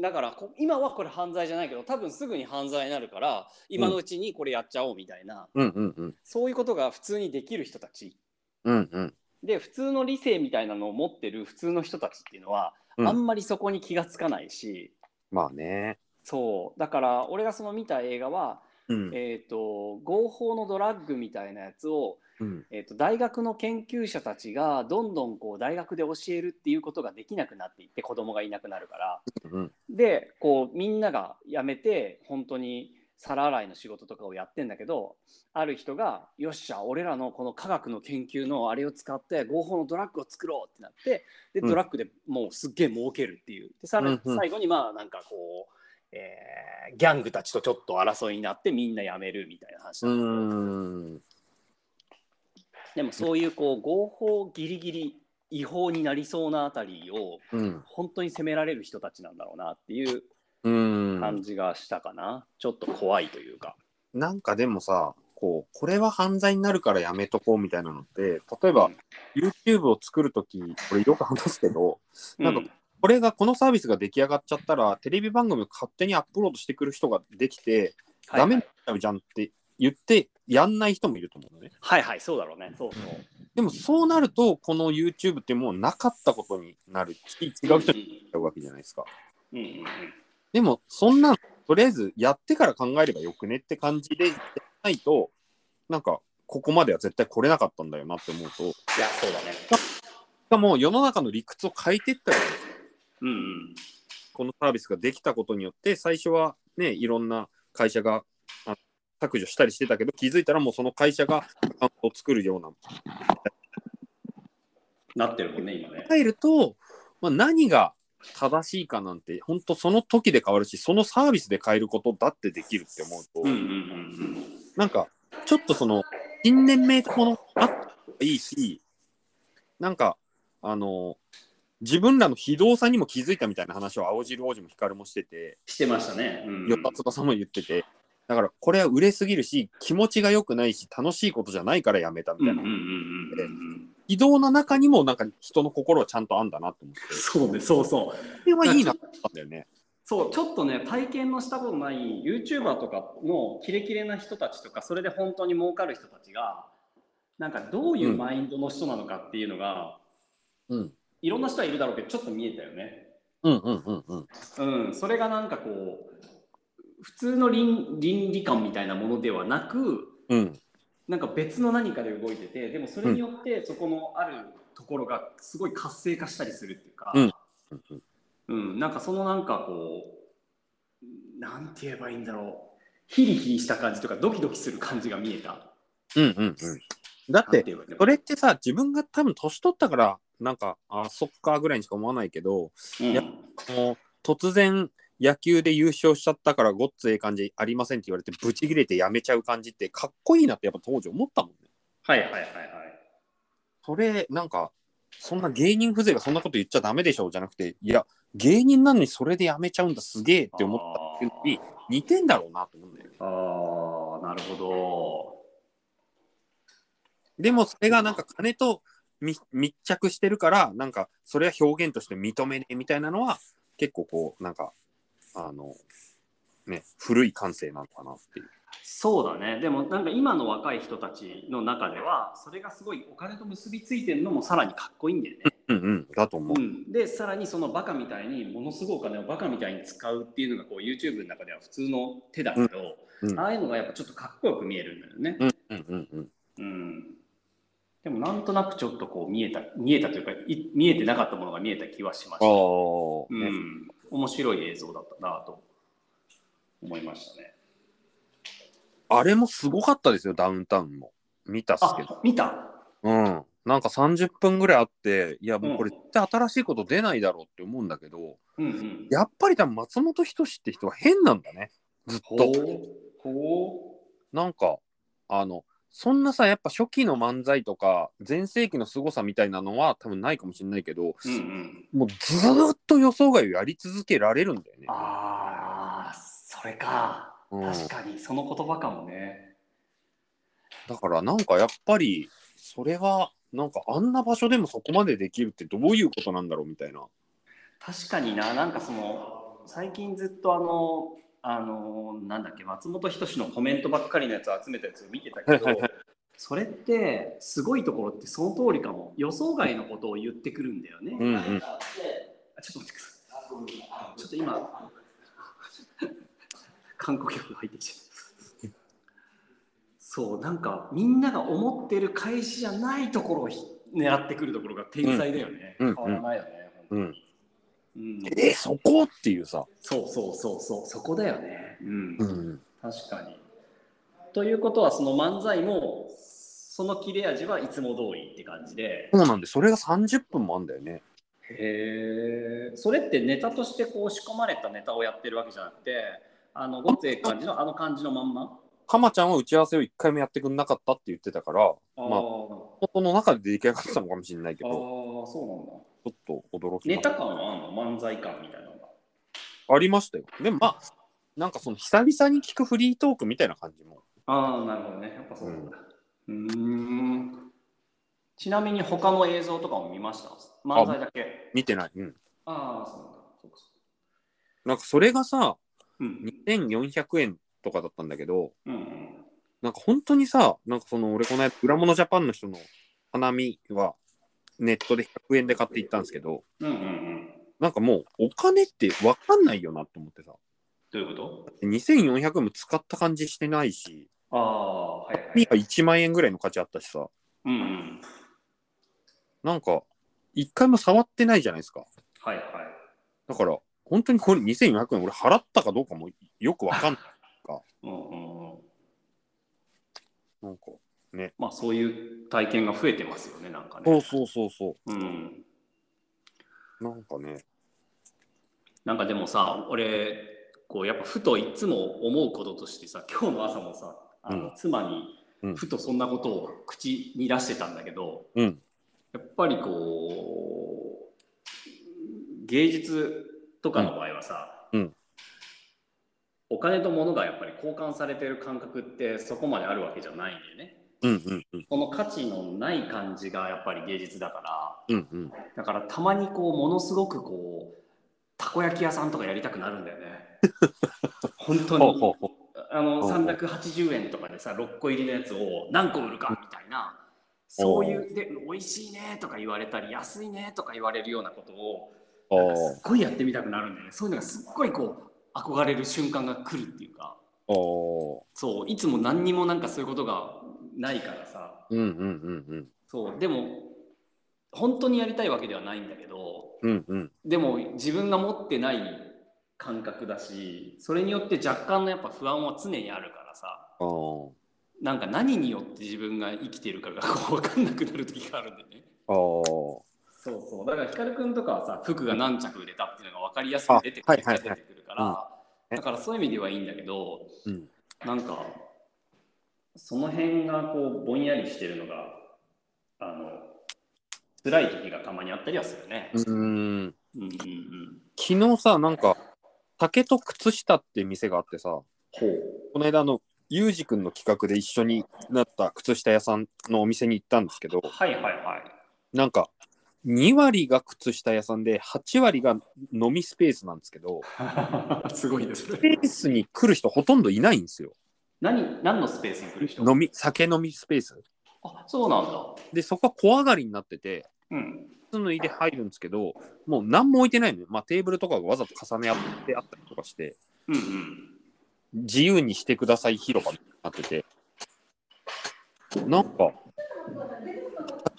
だからこ今はこれ犯罪じゃないけど多分すぐに犯罪になるから今のうちにこれやっちゃおうみたいな、うん、うん、うん。そういうことが普通にできる人たちうん、うん。で普通の理性みたいなのを持ってる普通の人たちっていうのは、うんあんまりそこに気がつかないしまあね。そうだから俺がその見た映画は、うんえー、と合法のドラッグみたいなやつを、うん。えー、と大学の研究者たちがどんどんこう大学で教えるっていうことができなくなっていって子供がいなくなるから。うんでこうみんなが辞めて本当に皿洗いの仕事とかをやってんだけどある人が「よっしゃ俺らのこの科学の研究のあれを使って合法のドラッグを作ろう」ってなってでうん。ドラッグでもうすっげえ儲けるっていう。でさらに最後にまあなんかこう、えーギャングたちとちょっと争いになってみんな辞めるみたいな話うなんだけど。んでもそういうこう合法ギリギリ違法になりそうなあたりをうん。本当に責められる人たちなんだろうなっていううん。感じがしたかな、ちょっと怖いというか。なんかでもさこうこれは犯罪になるからやめとこうみたいなのって例えば、うん。YouTube を作るときこれよく話すけどなんかうんこれがこのサービスが出来上がっちゃったらテレビ番組を勝手にアップロードしてくる人ができて、はい。ダメになっちゃうじゃんって言ってやんない人もいると思うのね。はいはいそうだろうねそうそう。でもそうなるとこの YouTube ってもうなかったことになるし違う人になっちゃうわけじゃないですか。うんうんうんでもそんなのとりあえずやってから考えればよくねって感じでやらないとなんかここまでは絶対来れなかったんだよなって思うとしいやそうだね。かも世の中の理屈を変えていったらいいんですようんうん。このサービスができたことによって最初はねいろんな会社があ削除したりしてたけど気づいたらもうその会社がアカウントを作るようななってるもんね今ね。入ると、まあ、何が正しいかなんて本当その時で変わるしそのサービスで変えることだってできるって思うと、うんうんうんなんかちょっとその近年めいたものあった方がいいしなんかあの自分らの非道さにも気づいたみたいな話を青汁王子も光もしてて、してましたね。うんよったつばさんも言っててだからこれは売れすぎるし気持ちが良くないし楽しいことじゃないからやめたみたいな、うんうんうんうんうん。非道の中にもなんか人の心はちゃんとあんだなって思ってそうねそうそう。これはいいなったんだよね。そうちょっとね体験のしたことない YouTuber とかのキレキレな人たちとかそれで本当に儲かる人たちがなんかどういうマインドの人なのかっていうのが、うんいろんな人はいるだろうけどちょっと見えたよね。うんうんうんうんうん、それがなんかこう普通の倫倫理観みたいなものではなくうん。なんか別の何かで動いててでもそれによってそこのあるところがすごい活性化したりするっていうか、うん。うん。なんかそのなんかこうなんて言えばいいんだろう。ヒリヒリした感じとかドキドキする感じが見えた。うんうんうん。だってそう。れってさ自分が多分年取ったからなんかあそっかぐらいにしか思わないけどうん。やもう突然野球で優勝しちゃったからごっつええ感じありませんって言われてブチ切れてやめちゃう感じってかっこいいなってやっぱ当時思ったもんね。はいはいはいはい。それなんかそんな芸人風情がそんなこと言っちゃダメでしょじゃなくていや芸人なのにそれでやめちゃうんだすげえって思ったっていうのに似てんだろうなと思うんだよね。ああなるほでもそれがなんか金とみ密着してるからなんかそれは表現として認めねえみたいなのは結構こうなんかあのね古い感性なのかなっていう。そうだねでもなんか今の若い人たちの中ではそれがすごいお金と結びついてるのもさらにかっこいいんだよね。うんうんだと思う。うん、でさらにそのバカみたいにものすごいお金をバカみたいに使うっていうのがこう YouTube の中では普通の手だけど、うんああいうのがやっぱちょっとかっこよく見えるんだよね。うんうんうんうん。うんでもなんとなくちょっとこう見えた見えたというかい見えてなかったものが見えた気はしました。ああ、うねん、面白い映像だったなと思いましたね。あれもすごかったですよダウンタウンも見たっすけど。あ見た？うん。なんか30分ぐらいあっていやもうこれ絶対新しいこと出ないだろうって思うんだけど、うんうん。やっぱり多分松本人志って人は変なんだねずっと。なんかあのそんなさやっぱ初期の漫才とか全盛期の凄さみたいなのは多分ないかもしれないけどう。うんうん。もうずーっと予想外をやり続けられるんだよね。ああそれか。うん、確かにその言葉かもね。だからなんかやっぱりそれはなんかあんな場所でもそこまでできるってどういうことなんだろうみたいな。確かにな、なんかその最近ずっとあの、あのなんだっけ、松本人志のコメントばっかりのやつを集めたやつを見てたけどそれってすごいところってその通りかも。予想外のことを言ってくるんだよね。うんうん。あちょっと待ってください。ちょっと今、韓国曲が入ってきちゃう。そうなんかみんなが思ってる返しじゃないところをひ狙ってくるところが天才だよね、変わらないよね、うん。うんえ、そこ？っていうさ。そうそうそうそう。そこだよね。うん、うん。確かに。ということはその漫才もその切れ味はいつも通りって感じで。そうなんで、それが30分もあんだよね。へえそれってネタとしてこう仕込まれたネタをやってるわけじゃなくてあのごっつええ感じのあの感じのまんま？かまちゃんは打ち合わせを一回もやってくんなかったって言ってたから、あまあ、ー音の中で出来上がってたのかもしれないけあど、ーそうなんだ。ちょっと驚きネタ感はあんの？漫才感みたいなのが。ありましたよ。でもまあ、なんかその久々に聞くフリートークみたいな感じも。ああなるほどね。やっぱそうなんだ。うーん。ちなみに他の映像とかも見ました？漫才だけ。見てない。うん。ああそうなんだ。そうかそなんかそれがさ、ううん2400円とかだったんだけど、うんうん。なんか本当にさ、なんかその俺この間、裏物ジャパンの人の花見はネットで100円で買って行ったんですけど、うんうんうん。なんかもうお金って分かんないよなと思ってさ、どういうこと？2400円も使った感じしてないし、ああはいはい紙が1万円ぐらいの価値あったしさ、うんうんなんか一回も触ってないじゃないですか。はいはい。だから、本当にこれ2400円俺払ったかどうかもよく分かんない。うんうんうん。なんか、まあそういう体験が増えてますよねなんかね。そうそうそうそう。ん。う。なんかね、なんかでもさ俺こうやっぱふといつも思うこととしてさ今日の朝もさあの、うん。妻にうん。ふとそんなことを口に出してたんだけど、うん。やっぱりこう芸術とかの場合はさ、うん。お金と物がやっぱり交換されてる感覚ってそこまであるわけじゃないんだよね。うんうんうん。その価値のない感じがやっぱり芸術だから。うんうん。だからたまにこうものすごくこうたこ焼き屋さんとかやりたくなるんだよね。本当に。ほうほうほう。あのほうほう。380円とかでさ6個入りのやつを何個売るかみたいな。そういうで美味しいねとか言われたり安いねとか言われるようなことをすっごいやってみたくなるんだよね。そういうのがすっごいこう憧れる瞬間が来るっていうか。おそういつも何にもなんかそういうことがないからさうんうんうんうん。そうでも本当にやりたいわけではないんだけどうんうん。でも自分が持ってない感覚だしそれによって若干のやっぱ不安は常にあるからさああ。なんか何によって自分が生きてるかがこう分かんなくなる時があるんでねああ。そうそうだから光くんとかはさ服が何着売れたっていうのが分かりやすく出てくる,、あはいはいはい出てくるから、うんだからそういう意味ではいいんだけどうん。なんかその辺がこうぼんやりしてるのがあの辛い時がたまにあったりはするね。うーん。うんうんうん昨日さ、なんか、竹と靴下って店があってさ、ほこの間あの、ゆうじくんの企画で一緒になった靴下屋さんのお店に行ったんですけどう、はいはいはい。なんか、2割が靴下屋さんで、8割が飲みスペースなんですけど、すごいですスペースに来る人ほとんどいないんですよ。何何のスペースに来る人？飲み、酒飲みスペース。あそうなんだ。で、そこは小上がりになってて、うん。靴脱いで入るんですけど、もう何も置いてないのよ。まあテーブルとかがわざと重ね合ってあったりとかして、うんうん。自由にしてください広場になってて、なんか、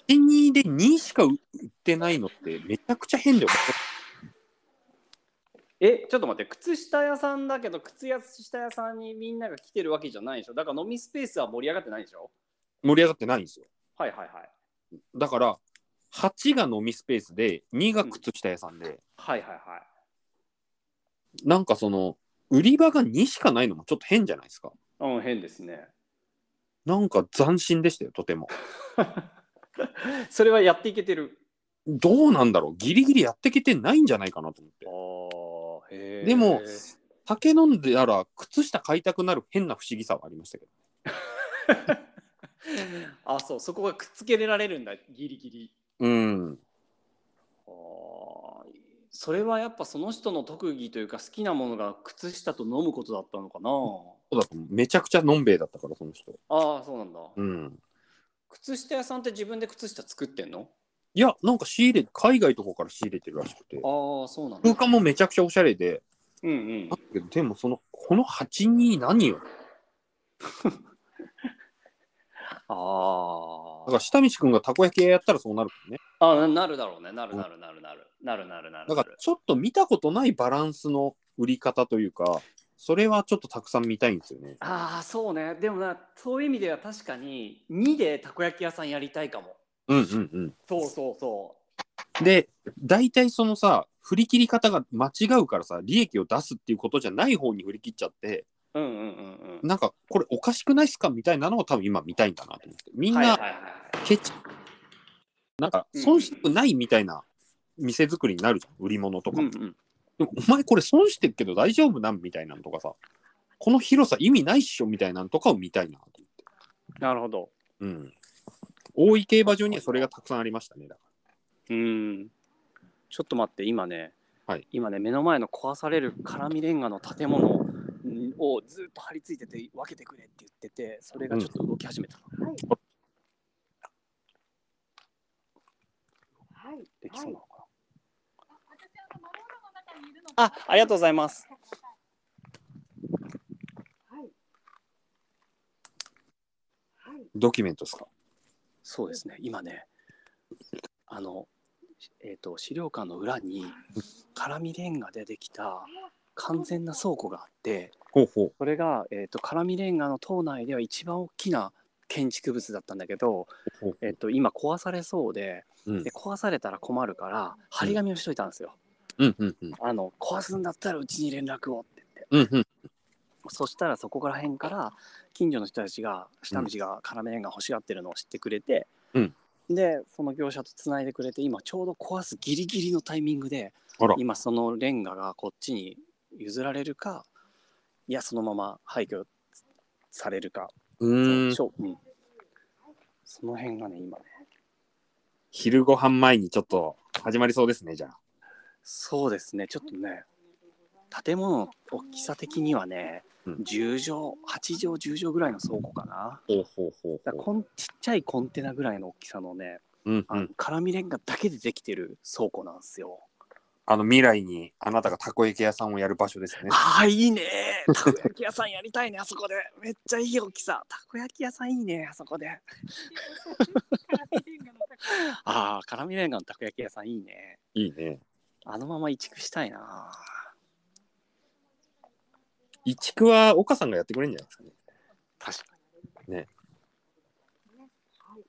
8、2で2しか売ってないのってめちゃくちゃ変で思え、ちょっと待って、靴下屋さんだけど、靴下屋さんにみんなが来てるわけじゃないでしょ？だから飲みスペースは盛り上がってないでしょ？盛り上がってないんですよ。はいはいはい。だから、8が飲みスペースで、2が靴下屋さんで、はいはいはい。なんかその、売り場が2しかないのもちょっと変じゃないですか？うん、変ですね。なんか斬新でしたよ、とても。それはやっていけてる。どうなんだろう？ギリギリやってきてないんじゃないかなと思って。あ。でも酒飲んでたら靴下買いたくなる変な不思議さはありましたけど。あ、そう、そこがくっつけられるんだ、ギリギリ。うん。あーそれはやっぱその人の特技というか好きなものが靴下と飲むことだったのかなそうだめちゃくちゃのんべえだったから、その人。ああそうなんだ、うん。靴下屋さんって自分で靴下作ってんの？いや、なんか仕入れ、海外とかから仕入れてるらしくて。ああそうなんだ。空間もめちゃくちゃおしゃれで、うんうん。だけどでもその、この8に何よ あだから下道くんがたこ焼き屋やったらそうなるもんね。あななるだろうね。なるなるなるなる。なるなるなるだからちょっと見たことないバランスの売り方というか、それはちょっとたくさん見たいんですよね。ああそうね。でもなそういう意味では確かに2でたこ焼き屋さんやりたいかもうんうんうん。そうそうそで、大体そのさ、振り切り方が間違うからさ、利益を出すっていうことじゃない方に振り切っちゃって、ううんうんうんうんなんかこれおかしくないっすかみたいなのを多分今見たいんだなと思って。みんなはいはいはいケチ、なんか損したくないみたいな店作りになるじゃん、売り物とかも。うんうんでもお前これ損してるけど大丈夫なんみたいなのとかさ、この広さ意味ないっしょみたいなのとかを見たいなと思って。なるほどうん。大井競馬場にはそれがたくさんありましたね。だかうんちょっと待って今ね、はい今ね目の前の壊される絡みレンガの建物をずっと張り付いてて分けてくれって言っててそれがちょっと動き始めた、はい。できそうなのかな、あありがとうございますはい。はい。ドキュメントですか？そうですね今ねあのえっ、と資料館の裏に絡みレンガでできた完全な倉庫があってそれが、えー、と絡みレンガの島内では一番大きな建築物だったんだけど。えっと今壊されそうでうんで壊されたら困るから張り紙をしといたんですよ。うんうんうん。あの壊すんだったらうちに連絡をって言ってうんうん。そしたらそこら辺から近所の人たちが下道が絡みレンガ欲しがってるのを知ってくれて、うんでその業者とつないでくれて今ちょうど壊すギリギリのタイミングで。今そのレンガがこっちに譲られるかいやそのまま廃墟されるかうーん。その辺がね今ね昼ご飯前にちょっと始まりそうですね、じゃあ。そうですねちょっとね建物の大きさ的にはね、うん10畳8畳10畳ぐらいの倉庫かな。ほうほうほうだからこんちっちゃいコンテナぐらいの大きさのね、あのうん。うん。絡みレンガだけでできてる倉庫なんですよ。あの未来にあなたがたこ焼き屋さんをやる場所ですね。ああいいね。たこ焼き屋さんやりたいねあそこで。めっちゃいい大きさ。たこ焼き屋さんいいねあそこで。ああ絡みレンガのたこ焼き屋さんいいね。いいね。あのまま移築したいな移築は岡さんがやってくれるんじゃないですかね。確かね。はい。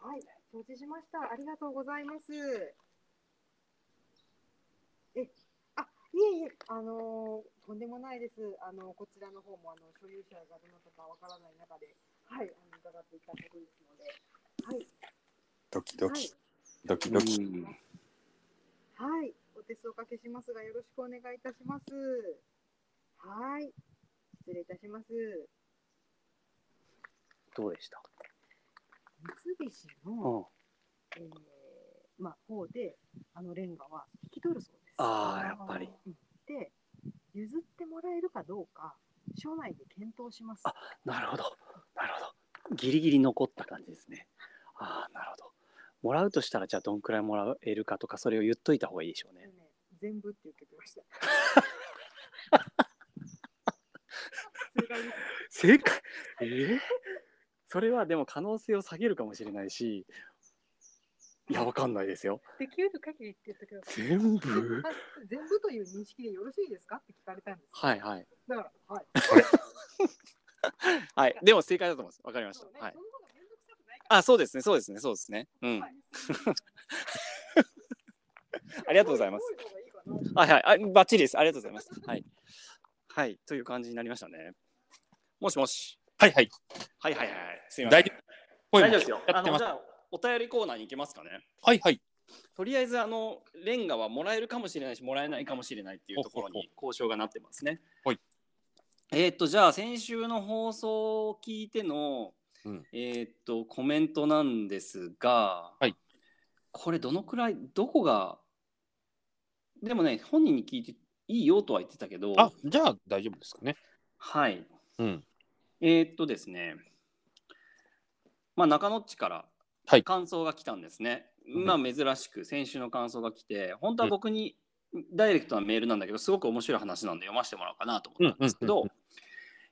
はい。承知しました。ありがとうございます。え、あ、いえいえ、あのーとんでもないです。あのこちらの方もあの所有者がどなたかわからない中で、はい、あの伺っていたことですので、はい。ドキドはいキ。ドキにドキ。うんはい、お手数おかけしますが、よろしくお願いいたします。はい、失礼いたします。どうでした、三菱うん。の、えー、まあ、方で、あのレンガは引き取るそうです。ああやっぱり。うん。で、譲ってもらえるかどうか、省内で検討します。あなるほど。なるほど。ギリギリ残った感じですね。ああなるほど。もらうとしたらじゃあどんくらいもらえるかとかそれを言っといた方がいいでしょうね。ね、全部って言ってきました。正解？え？ーそれはでも可能性を下げるかもしれないしいやわかんないですよ。できる限りって言ってください。全部？は い全部という認識でよろしいですか？って聞かれたんです。はいはい。だから、はい。はい。でも正解だと思います。わかりました。はい。あそうですね。そうですね。そうですね。うん。はい。ありがとうございます。はいはい。あバッチリです。ありがとうございます。はい。はい。という感じになりましたねもしもしはいはい。はいはいはいはいすみません大丈夫。大丈夫ですよ。あのじゃあお便りコーナーに行けますかねはいはい。とりあえずあのレンガはもらえるかもしれないしもらえないかもしれないっていうところに交渉がなってますね。はいえーっとじゃあ先週の放送を聞いての、うんえーっとコメントなんですが、はいこれどのくらいどこがでもね本人に聞いていいよとは言ってたけどあ、じゃあ大丈夫ですかね。はいうん。えーっとですね。まあ中野っちからはい。感想が来たんですね。ん。まあ珍しく先週の感想が来て本当は僕にダイレクトなメールなんだけどすごく面白い話なんで読ませてもらおうかなと思ったんですけどうんうんうん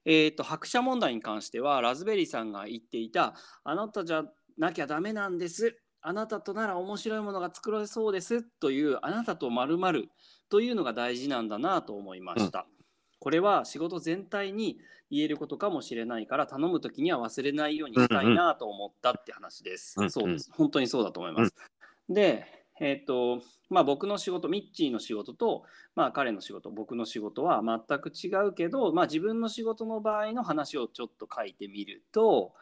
えー、と白車問題に関してはラズベリーさんが言っていたあなたじゃなきゃダメなんです。あなたとなら面白いものが作れそうです。というあなたとまるというのが大事なんだなと思いました。これは仕事全体に言えることかもしれないから頼む時には忘れないようにしたいなと思ったって話です。うんうんそうです。本当にそうだと思います。で、えっ、と、まあ僕の仕事、ミッチーの仕事と、まあ彼の仕事、僕の仕事は全く違うけど、まあ自分の仕事の場合の話をちょっと書いてみると、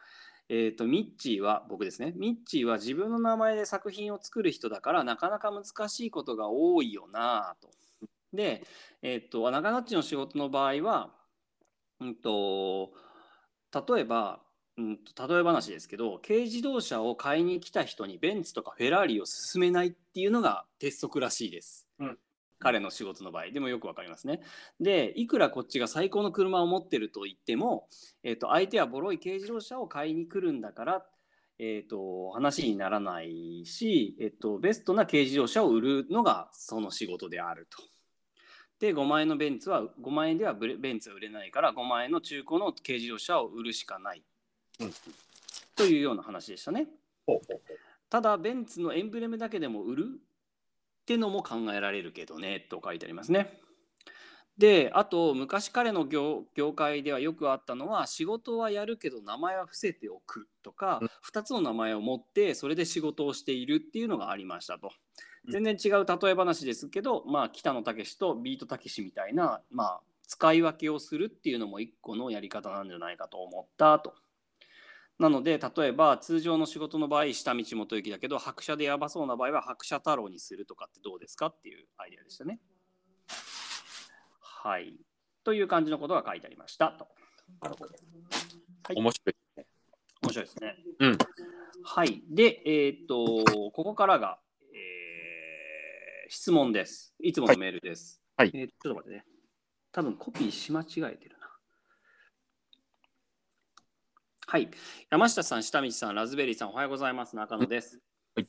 えー、とミッチーは僕ですねミッチーは自分の名前で作品を作る人だからなかなか難しいことが多いよなと。で、えー、と中野っちの仕事の場合は、うん、と例えば、うん、と例え話ですけど軽自動車を買いに来た人にベンツとかフェラーリを勧めないっていうのが鉄則らしいです。うん彼の仕事の場合でもよくわかりますね。でいくらこっちが最高の車を持ってると言っても、えー、と相手はボロい軽自動車を買いに来るんだから、えー、と話にならないし、えー、とベストな軽自動車を売るのがその仕事であると。で5万円のベンツは5万円ではブレベンツは売れないから5万円の中古の軽自動車を売るしかないうんというような話でしたね。ただベンツのエンブレムだけでも売るってのも考えられるけどねと書いてありますね。であと昔彼の業業界ではよくあったのは仕事はやるけど名前は伏せておくとか、うん2つの名前を持ってそれで仕事をしているっていうのがありましたと。うん全然違う例え話ですけど、まあ、北野武とビートたけしみたいな、まあ、使い分けをするっていうのも一個のやり方なんじゃないかと思ったと。なので例えば通常の仕事の場合下道元行だけど白車でやばそうな場合は白車太郎にするとかってどうですかっていうアイデアでしたね。はい。という感じのことが書いてありましたと。はい面白い。面白いですね。うん。はい。で、えーっと、ここからが、えー質問です。いつものメールです。はいえーちょっと待ってね。多分コピーし間違えてるな。はい。山下さん、下道さん、ラズベリーさん、おはようございます。中野です。はい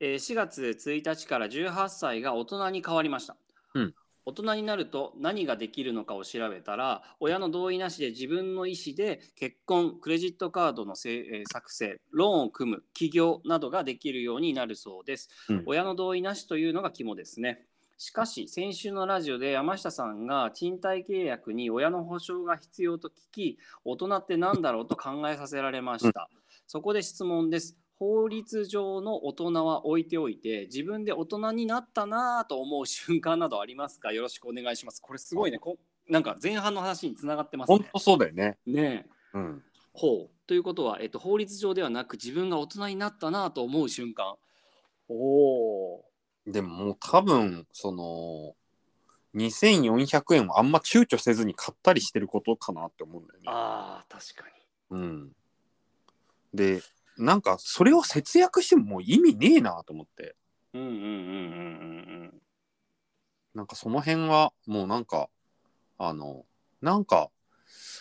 えー4月1日から18歳が大人に変わりました。うん大人になると何ができるのかを調べたら親の同意なしで自分の意思で結婚クレジットカードのせいえー作成ローンを組む起業などができるようになるそうです、うん。親の同意なしというのが肝ですね。しかし先週のラジオで山下さんが賃貸契約に親の保証が必要と聞き大人って何だろうと考えさせられました、そこで質問です法律上の大人は置いておいて自分で大人になったなぁと思う瞬間などありますか？よろしくお願いします。これすごいね。こなんか前半の話につながってますね。本当そうだよね。ねえ。うん。ほう。ということは、えっと、法律上ではなく自分が大人になったなぁと思う瞬間。おおでももう多分、その、2400円をあんま躊躇せずに買ったりしてることかなって思うんだよね。あー確かに。うん。で、なんかそれを節約してももう意味ねえなと思って。うんうんうんうんうんなんかその辺はもうなんか、あの、なんか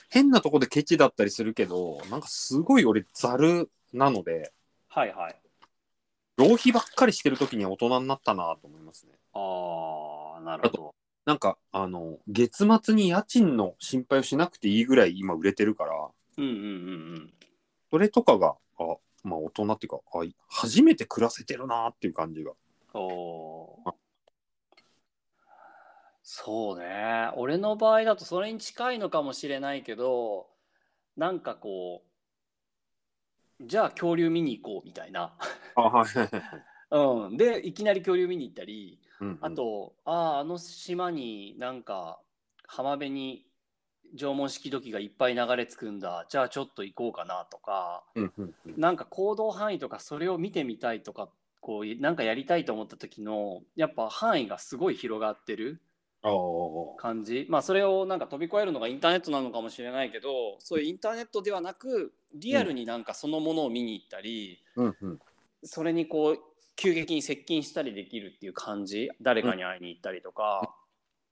変なとこでケチだったりするけど、なんかすごい俺ざるなので、はいはい。浪費ばっかりしてる時には大人になったなと思いますね。ああなるほど。なんか、あの、月末に家賃の心配をしなくていいぐらい今売れてるから、うんうんうんうん。それとかが、あ、まあ大人っていうか、あ、初めて暮らせてるなっていう感じが。おー。そうね。俺の場合だとそれに近いのかもしれないけどなんかこうじゃあ恐竜見に行こうみたいな。うん、でいきなり恐竜見に行ったりうんうん。あ、と、あああの島になんか浜辺に縄文式土器がいっぱい流れ着くんだ。じゃあちょっと行こうかなとか。うんうんうん。なんか行動範囲とかそれを見てみたいとかこうなんかやりたいと思った時のやっぱ範囲がすごい広がってる感じ。まあそれをなんか飛び越えるのがインターネットなのかもしれないけどそういうインターネットではなくリアルになんかそのものを見に行ったり、うんうん。それにこう急激に接近したりできるっていう感じ。誰かに会いに行ったりとか、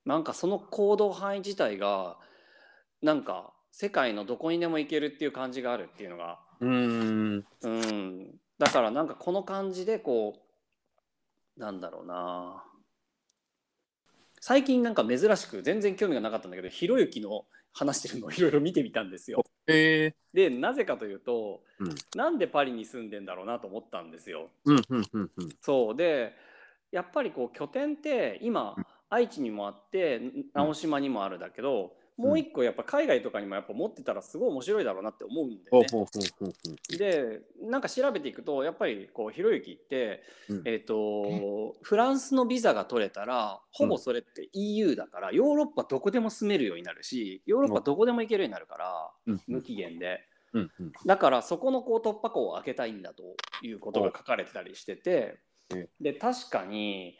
なんかその行動範囲自体がなんか世界のどこにでも行けるっていう感じがあるっていうのがうーん。うん、だからなんかこの感じでこうなんだろうな最近なんか珍しく全然興味がなかったんだけどひろゆきの話してるのをいろいろ見てみたんですよ。えでなぜかというと、うんなんでパリに住んでんだろうなと思ったんですよ。うんうんうんうん。そうでやっぱりこう拠点って今うん愛知にもあって直島にもあるだけど、もう一個やっぱ海外とかにもやっぱ持ってたらすごい面白いだろうなって思うんだよね。でなんか調べていくとやっぱりこうひろゆきって、うん。えー、とフランスのビザが取れたらほぼそれって EU だから、ヨーロッパどこでも住めるようになるしヨーロッパどこでも行けるようになるから、うん。無期限で。うんうん。だからそこのこう突破口を開けたいんだということが書かれてたりしててえで確かに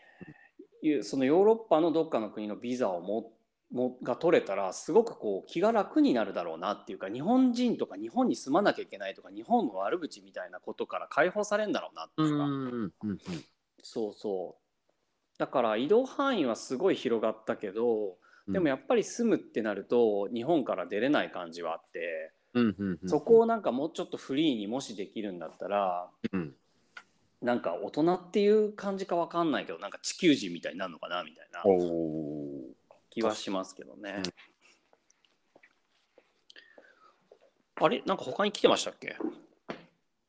そのヨーロッパのどっかの国のビザをももが取れたらすごくこう気が楽になるだろうなっていうか日本人とか日本に住まなきゃいけないとか日本の悪口みたいなことから解放されるんだろうなっていうか、うんうんうん。そうそうだから移動範囲はすごい広がったけどでもやっぱり住むってなると日本から出れない感じはあって。うんうんうん。そこをなんかもうちょっとフリーにもしできるんだったらうん。なんか大人っていう感じかわかんないけどなんか地球人みたいになるのかなみたいな。気はしますけどねうん。あれ？なんか他に来てましたっけ？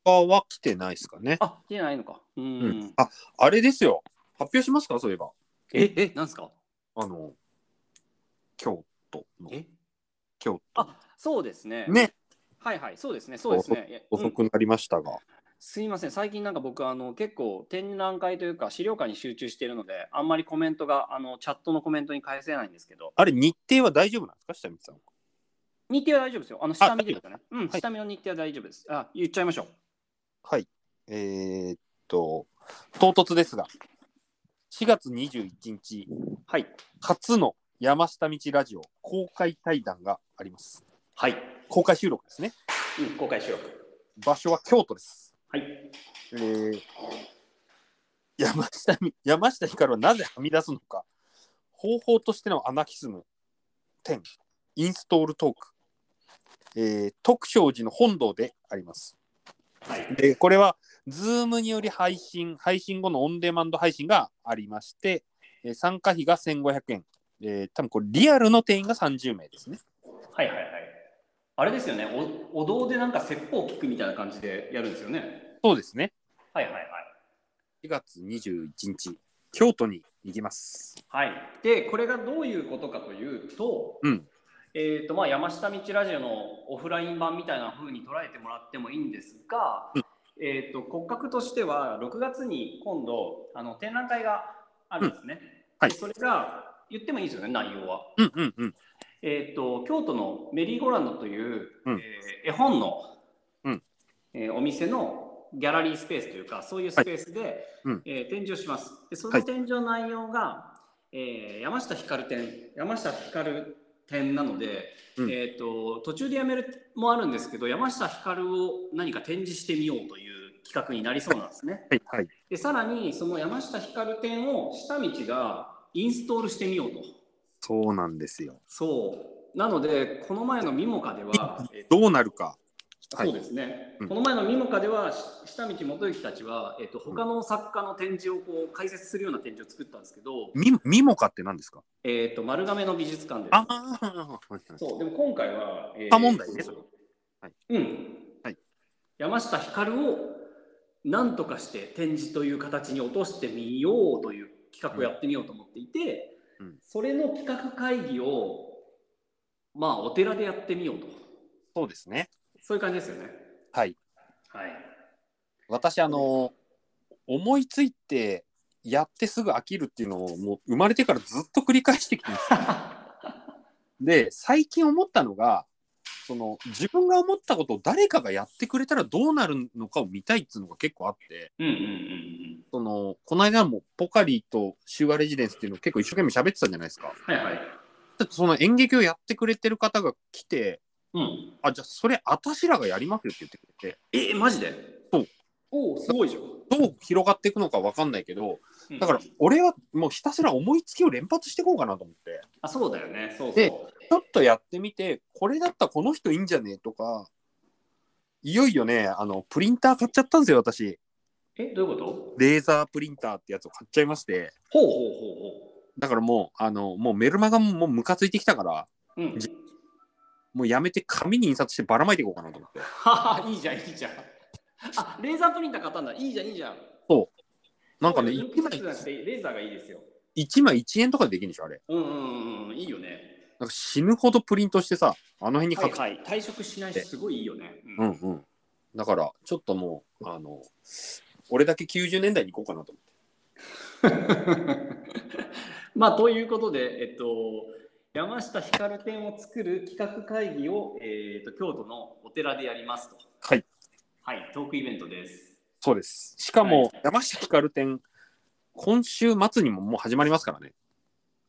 他は来てないですかね。あ来てないのかうん、うん。あ、あれですよ。発表しますか？そういえば。ええ？なんすか？あの、京都の。え？京あそうですね都。ね。はいはいそうですねそうですね遅くなりましたが。すいません最近なんか僕あの結構展覧会というか資料館に集中しているのであんまりコメントがあのチャットのコメントに返せないんですけどあれ、日程は大丈夫なんですか？下見さんは。日程は大丈夫ですよ。あの下見てくださいね。うん、はい下見の日程は大丈夫です。あ、言っちゃいましょう。はい。えーっと、唐突ですが、4月21日、はい。初の山下道ラジオ公開対談があります。はい。公開収録ですね。うん、公開収録。場所は京都です。はい。えー山下み山下ひかるはなぜはみ出すのか。方法としてのアナキスム。10インストールトーク、えー徳勝寺の本堂であります。はい。でこれは Zoom により配信配信後のオンデマンド配信がありまして、えー参加費が1500円、えー多分これリアルの定員が30名ですね。はいはいはい。あれですよね。おお堂でなんか説法を聞くみたいな感じでやるんですよね。そうですねはいはいはい。4月21日京都に行きますはい。で、これがどういうことかというと、うんえっ、と、まあ、山下道ラジオのオフライン版みたいな風に捉えてもらってもいいんですが、うんえっ、と、骨格としては、6月に今度、あの展覧会があるんですね。はいでそれが、言ってもいいですよね、内容は。うんうんうんえっ、と、京都のメリーゴーランドという、うん。えー絵本の、うん。えーお店のギャラリースペースというか、そういうスペースで、うん。えー展示をします。でそはい。の展示の内容が、えー山下光展、山下光展なので、うん。えー、と途中でやめるもあるんですけど、山下光を何か展示してみようという企画になりそうなんですね。はい。はい。でさらに、その山下光展を下道がインストールしてみようと。そうなんですよ。そう。なので、この前のミモカでは、えーとどうなるか。はい。そうですね、うん。この前のミモカでは、し下道元行たちは、えー、と他の作家の展示をこう解説するような展示を作ったんですけど、みミモカって何ですか？えー、と丸亀の美術館でああ、そうでも今回は、え他問題ね。はい。うん、はい。山下光を何とかして展示という形に落としてみようという企画をやってみようと思っていて、うんそれの企画会議をまあお寺でやってみようとそうですね。そういう感じですよねはい。はい私、あの、思いついてやってすぐ飽きるっていうのをもう生まれてからずっと繰り返してきてるんですよ。で、最近思ったのが、その自分が思ったことを誰かがやってくれたらどうなるのかを見たいっていうのが結構あって、うんうんうんそのこの間もポカリとシュガレジデンスっていうのを結構一生懸命喋ってたじゃないですか。うんはいはい。ちょっとその演劇をやってくれてる方が来て、うん。あ、じゃあそれ私らがやりますよって言ってくれて、えマジで？そう。おおすごいじゃん。どう広がっていくのか分かんないけど、だから俺はもうひたすら思いつきを連発していこうかなと思って、あそうだよね。そうそう。でちょっとやってみて、これだったらこの人いいんじゃね？えとか、いよいよね、あのプリンター買っちゃったんですよ、私。えどういうこと？レーザープリンターってやつを買っちゃいまして、ほうほうほうほうだからもう、あの、もうメルマガももうムカついてきたから、うん。じもうやめて紙に印刷してばらまいていこうかなと思って。は はいいじゃん、いいじゃん。あ、レーザープリンター買ったんだ。いいじゃん、いいじゃん。なんかね、そうよ1枚レーザーがいいですよ。一枚1円とかでできるんでしょ、あれ。うんうんうんうん、いいよね。なんか死ぬほどプリントしてさ、あの辺に書く。はいはい。退職しないし、すごいいいよね。うんうん。だから、ちょっともう、あの、俺だけ90年代に行こうかなと思って。まあ、ということで、えっと、山下ひかる展を作る企画会議を、えっと京都のお寺でやりますと。はい。はい、トークイベントです。そうです。しかも、はい山下ひかる展、今週末にももう始まりますからね。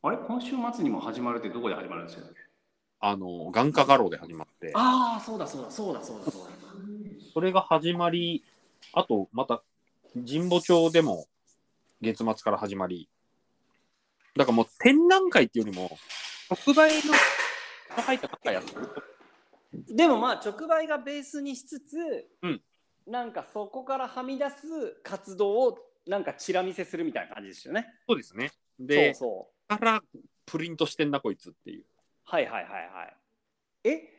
あれ？今週末にも始まるってどこで始まるんですか？あの、眼科画廊で始まって、ああ、そうだそうだそうだそうだそうだ。それが始まり、あと、また、神保町でも月末から始まり、だからもう展覧会っていうよりも、特売の入った中やってる。でもまあ直売がベースにしつつ、うんなんかそこからはみ出す活動をなんかチラ見せするみたいな感じですよね。そうですね。そうで、そう。からプリントしてんな、こいつっていう。はいはいはいはい。え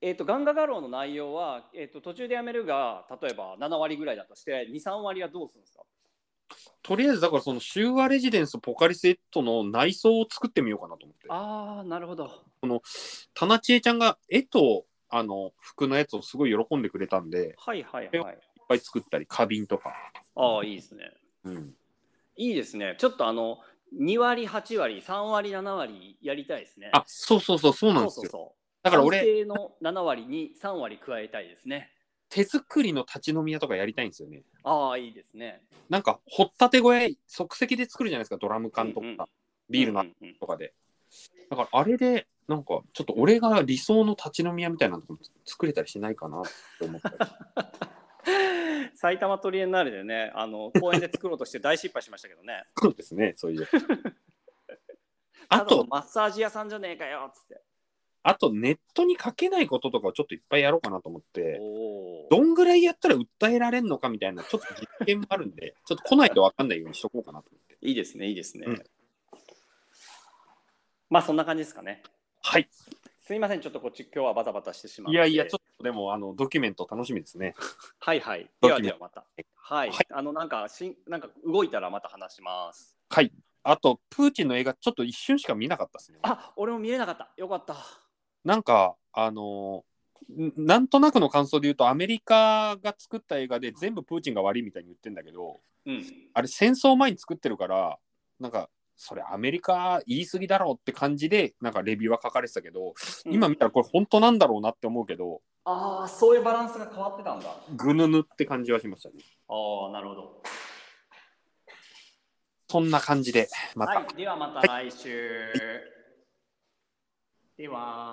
えー、とガンガガローの内容は、えー、と途中でやめるが例えば7割ぐらいだとして23割はどうするんですか？とりあえず、だからその修和レジデンスポカリスエットの内装を作ってみようかなと思って。ああなるほど。田中千恵ちゃんが絵とあの服のやつをすごい喜んでくれたんで、いっはいはいはい。ぱい作ったり、花瓶とか。ああいいですね。うん、いいですね。ちょっとあの2割8割3割7割やりたいですね。あ、そうそうそう、そうなんですよ。そうそうそうだから俺、安定の7割に3割加えたいですね。手作りの立ち飲み屋とかやりたいんですよね。ああいいですね。なんか、掘ったて小屋、即席で作るじゃないですか、ドラム缶とか、うんうんビールのとかで。だから、あれで、なんか、ちょっと俺が理想の立ち飲み屋みたいなのも作れたりしないかなって思ったり。埼玉トリエンナーレでねあの 公園で作ろうとして大失敗しましたけどね。そうですね、そういう。あと、マッサージ屋さんじゃねえかよっつって。あと、ネットに書けないこととかをちょっといっぱいやろうかなと思って。おどんぐらいやったら訴えられるのかみたいな、ちょっと実験もあるんで、ちょっと来ないと分かんないようにしとこうかなと思って。いいですねいいですね。うんまあそんな感じですかね。はい。すいませんちょっとこっち今日はバタバタしてしまって。いやいや、ちょっとでも、あの、ドキュメント楽しみですね。はいはい。ではではまた。はい。はいあのなんかしんなんか動いたらまた話します。はい。あと、プーチンの映画、ちょっと一瞬しか見なかったですね。あ俺も見れなかった。よかった。なんか、あのなんとなくの感想で言うと、アメリカが作った映画で全部プーチンが悪いみたいに言ってんだけど、うん。あれ戦争前に作ってるから、なんか、それアメリカ言い過ぎだろうって感じで、なんかレビューは書かれてたけど、今見たらこれ本当なんだろうなって思うけど、ああそういうバランスが変わってたんだ。ぐぬぬって感じはしましたね。ああなるほど。そんな感じで、また。はい。ではまた来週。では。